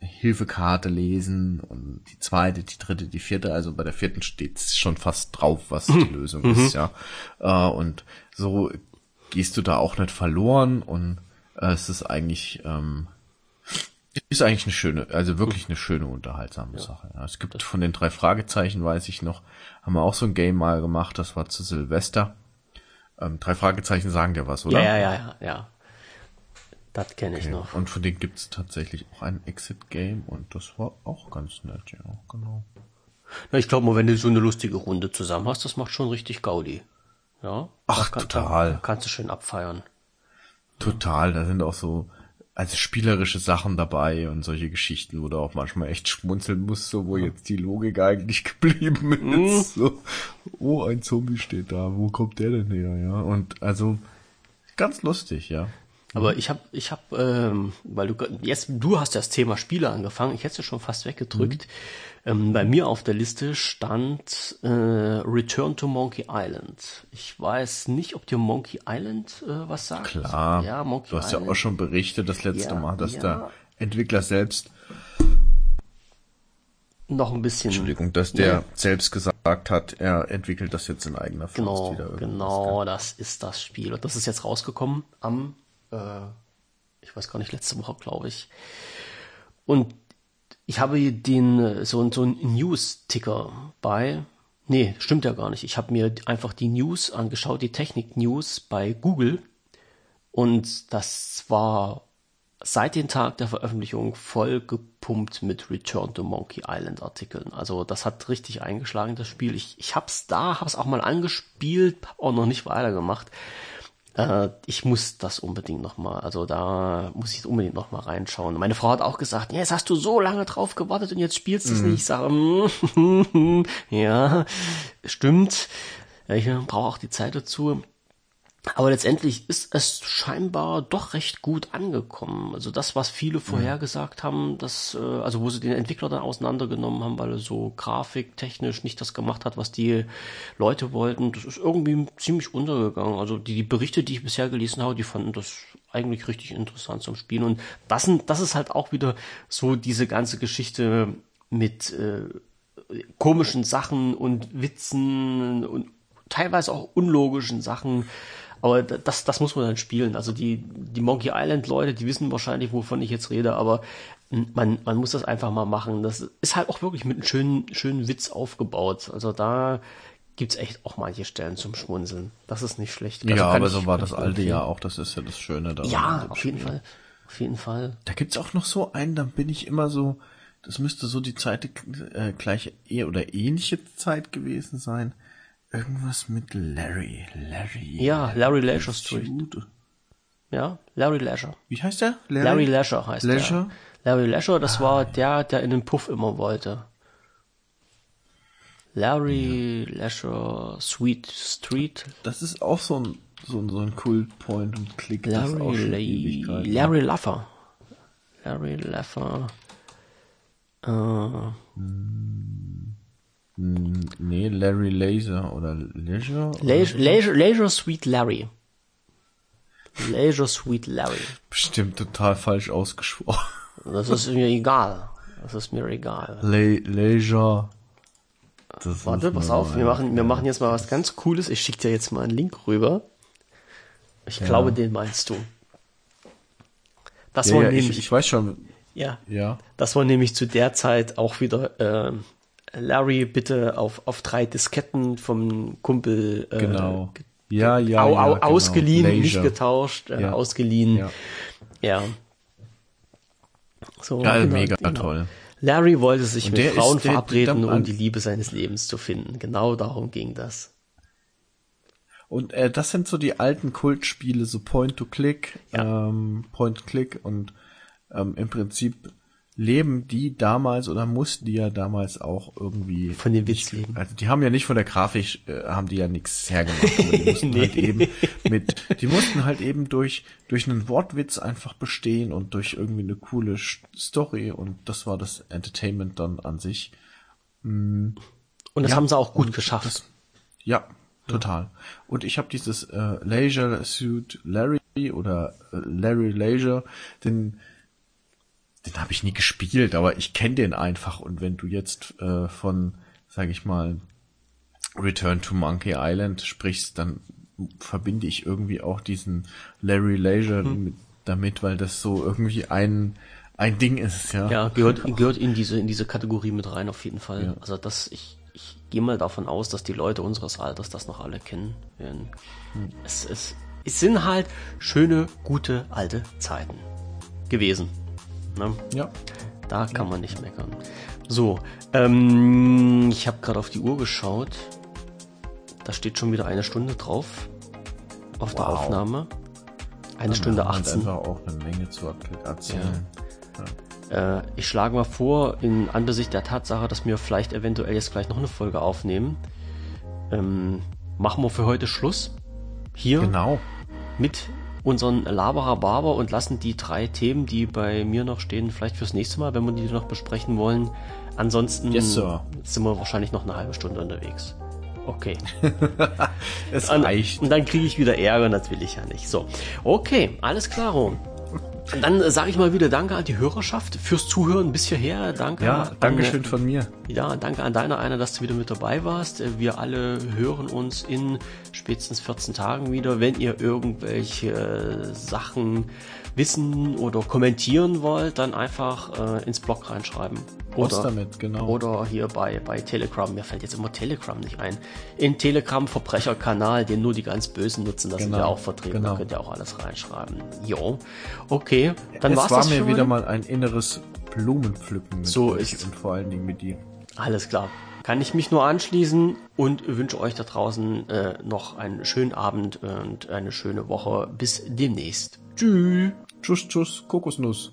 äh, Hilfekarte lesen und die zweite, die dritte, die vierte. Also bei der vierten steht's schon fast drauf, was die (laughs) Lösung mhm. ist, ja. Äh, und so gehst du da auch nicht verloren und äh, es ist eigentlich ähm, ist eigentlich eine schöne, also wirklich eine schöne unterhaltsame ja. Sache. Ja. Es gibt von den drei Fragezeichen, weiß ich noch, haben wir auch so ein Game mal gemacht, das war zu Silvester. Ähm, drei Fragezeichen sagen dir was, oder? Ja, ja, ja, ja. Das kenne ich okay. noch. Und von denen gibt es tatsächlich auch ein Exit-Game und das war auch ganz nett, ja, genau. Na, ich glaube mal, wenn du so eine lustige Runde zusammen hast, das macht schon richtig Gaudi. Ja. Ach, kann, total. Da kannst du schön abfeiern. Total, da sind auch so also spielerische Sachen dabei und solche Geschichten, wo du auch manchmal echt schmunzeln musst, so wo jetzt die Logik eigentlich (laughs) geblieben ist. Mhm. So, oh, ein Zombie steht da, wo kommt der denn her, ja? Und also ganz lustig, ja. Aber ich habe, ich habe, ähm, weil du jetzt, du hast das Thema Spiele angefangen, ich hätte es schon fast weggedrückt. Mhm. Ähm, bei mir auf der Liste stand äh, Return to Monkey Island. Ich weiß nicht, ob dir Monkey Island äh, was sagt. Klar. Ja, Monkey du hast Island. ja auch schon berichtet das letzte ja, Mal, dass ja. der Entwickler selbst noch ein bisschen. Entschuldigung, dass der ja. selbst gesagt hat, er entwickelt das jetzt in eigener Faust genau, wieder. Genau, das ist das Spiel. Und das ist jetzt rausgekommen am äh, ich weiß gar nicht, letzte Woche, glaube ich. Und ich habe den, so, so einen News-Ticker bei Nee, stimmt ja gar nicht. Ich habe mir einfach die News angeschaut, die Technik-News bei Google. Und das war seit dem Tag der Veröffentlichung voll gepumpt mit Return to Monkey Island Artikeln. Also das hat richtig eingeschlagen, das Spiel. Ich, ich hab's da, hab's auch mal angespielt, hab auch noch nicht weitergemacht. Äh, ich muss das unbedingt nochmal, also da muss ich unbedingt nochmal reinschauen. Meine Frau hat auch gesagt, ja, jetzt hast du so lange drauf gewartet und jetzt spielst du es mhm. nicht. Ich sage, mm, (laughs) ja, stimmt. Ich brauche auch die Zeit dazu. Aber letztendlich ist es scheinbar doch recht gut angekommen. Also das, was viele vorhergesagt haben, dass, äh, also wo sie den Entwickler dann auseinandergenommen haben, weil er so grafiktechnisch nicht das gemacht hat, was die Leute wollten, das ist irgendwie ziemlich untergegangen. Also die, die Berichte, die ich bisher gelesen habe, die fanden das eigentlich richtig interessant zum Spielen. Und das, sind, das ist halt auch wieder so diese ganze Geschichte mit äh, komischen Sachen und Witzen und teilweise auch unlogischen Sachen aber das, das muss man dann spielen. Also die, die Monkey Island Leute, die wissen wahrscheinlich, wovon ich jetzt rede, aber man, man muss das einfach mal machen. Das ist halt auch wirklich mit einem schönen, schönen Witz aufgebaut. Also da gibt's echt auch manche Stellen zum Schmunzeln. Das ist nicht schlecht. Also ja, aber so war das alte ja auch. Das ist ja das Schöne daran. Ja, auf Spiel. jeden Fall. Auf jeden Fall. Da gibt's auch noch so einen, dann bin ich immer so, das müsste so die Zeit äh, gleiche oder ähnliche Zeit gewesen sein. Irgendwas mit Larry. Larry. Ja, Larry Leisure Street. Ja, Larry Leisure. Wie heißt der? Larry, Larry Leisure heißt Leisure? der. Larry Leisure, das ah, war der, der in den Puff immer wollte. Larry ja. Leisure Sweet Street. Das ist auch so ein, so ein, so ein Kult Point und Klick. Larry, La Larry Laffer. Larry Laffer. Äh, hm. Nee, Larry Laser oder Leisure? Leisure, Leisure, Leisure Sweet Larry. Leisure Sweet Larry. Bestimmt total falsch ausgesprochen. Das ist mir egal. Das ist mir egal. Le Leisure. Das Warte, pass auf, wir machen, wir machen jetzt mal was ganz Cooles. Ich schicke dir jetzt mal einen Link rüber. Ich ja. glaube, den meinst du. Das ja, war ja, nämlich, ich, ich weiß schon. Ja. Ja. Das war nämlich zu der Zeit auch wieder äh, Larry bitte auf, auf drei Disketten vom Kumpel äh, genau. ja, ja, au, au, ja, ausgeliehen, genau. nicht getauscht, äh, ja. ausgeliehen. Ja. ja. So, ja, genau, mega genau. toll. Larry wollte sich mit Frauen ist, verabreden, um die Liebe seines Lebens zu finden. Genau darum ging das. Und äh, das sind so die alten Kultspiele, so Point-to-Click, ja. ähm, Point-Click und ähm, im Prinzip leben die damals oder mussten die ja damals auch irgendwie von dem Witz leben. Also die haben ja nicht von der Grafik äh, haben die ja nichts hergemacht, die (laughs) mussten nee. halt eben mit die mussten halt eben durch durch einen Wortwitz einfach bestehen und durch irgendwie eine coole Story und das war das Entertainment dann an sich. Mm. Und das ja, haben sie auch gut geschafft. Das, ja, total. Und ich habe dieses äh, Leisure Suit Larry oder äh, Larry Leisure, den den habe ich nie gespielt, aber ich kenne den einfach. Und wenn du jetzt äh, von, sag ich mal, Return to Monkey Island sprichst, dann verbinde ich irgendwie auch diesen Larry Leisure hm. mit, damit, weil das so irgendwie ein ein Ding ist, ja. Ja, gehört, gehört in diese, in diese Kategorie mit rein, auf jeden Fall. Ja. Also das, ich, ich gehe mal davon aus, dass die Leute unseres Alters das noch alle kennen werden. Hm. Es, es, es sind halt schöne, gute, alte Zeiten gewesen. Ne? Ja. Da kann ja. man nicht meckern. So, ähm, ich habe gerade auf die Uhr geschaut. Da steht schon wieder eine Stunde drauf auf wow. der Aufnahme. Eine ja, Stunde 18. einfach auch eine Menge zu erzählen. Ja. Äh, ich schlage mal vor, in Angesicht der Tatsache, dass wir vielleicht eventuell jetzt gleich noch eine Folge aufnehmen, ähm, machen wir für heute Schluss. Hier. Genau. Mit unseren Laberer Barber und lassen die drei Themen, die bei mir noch stehen, vielleicht fürs nächste Mal, wenn wir die noch besprechen wollen. Ansonsten yes, sind wir wahrscheinlich noch eine halbe Stunde unterwegs. Okay. (laughs) es reicht. Und dann kriege ich wieder Ärger, das will ich ja nicht. So, okay, alles klar, Ron. Dann sage ich mal wieder Danke an die Hörerschaft fürs Zuhören bis hierher. Danke. Ja, Dankeschön an, von mir. Ja, danke an deiner einer, dass du wieder mit dabei warst. Wir alle hören uns in spätestens 14 Tagen wieder. Wenn ihr irgendwelche Sachen wissen oder kommentieren wollt, dann einfach äh, ins Blog reinschreiben. Oder, damit, genau. Oder hier bei, bei Telegram. Mir fällt jetzt immer Telegram nicht ein. In Telegram Verbrecherkanal, den nur die ganz Bösen nutzen, das genau, sind ja auch vertreten. Genau. Da könnt ihr auch alles reinschreiben. Jo. Okay. Dann es war's war das mir wieder mal ein inneres Blumenpflücken mit so ist und vor allen Dingen mit dir. Alles klar. Kann ich mich nur anschließen und wünsche euch da draußen äh, noch einen schönen Abend und eine schöne Woche. Bis demnächst. Tschüss. Tschüss, tschüss, Kokosnuss.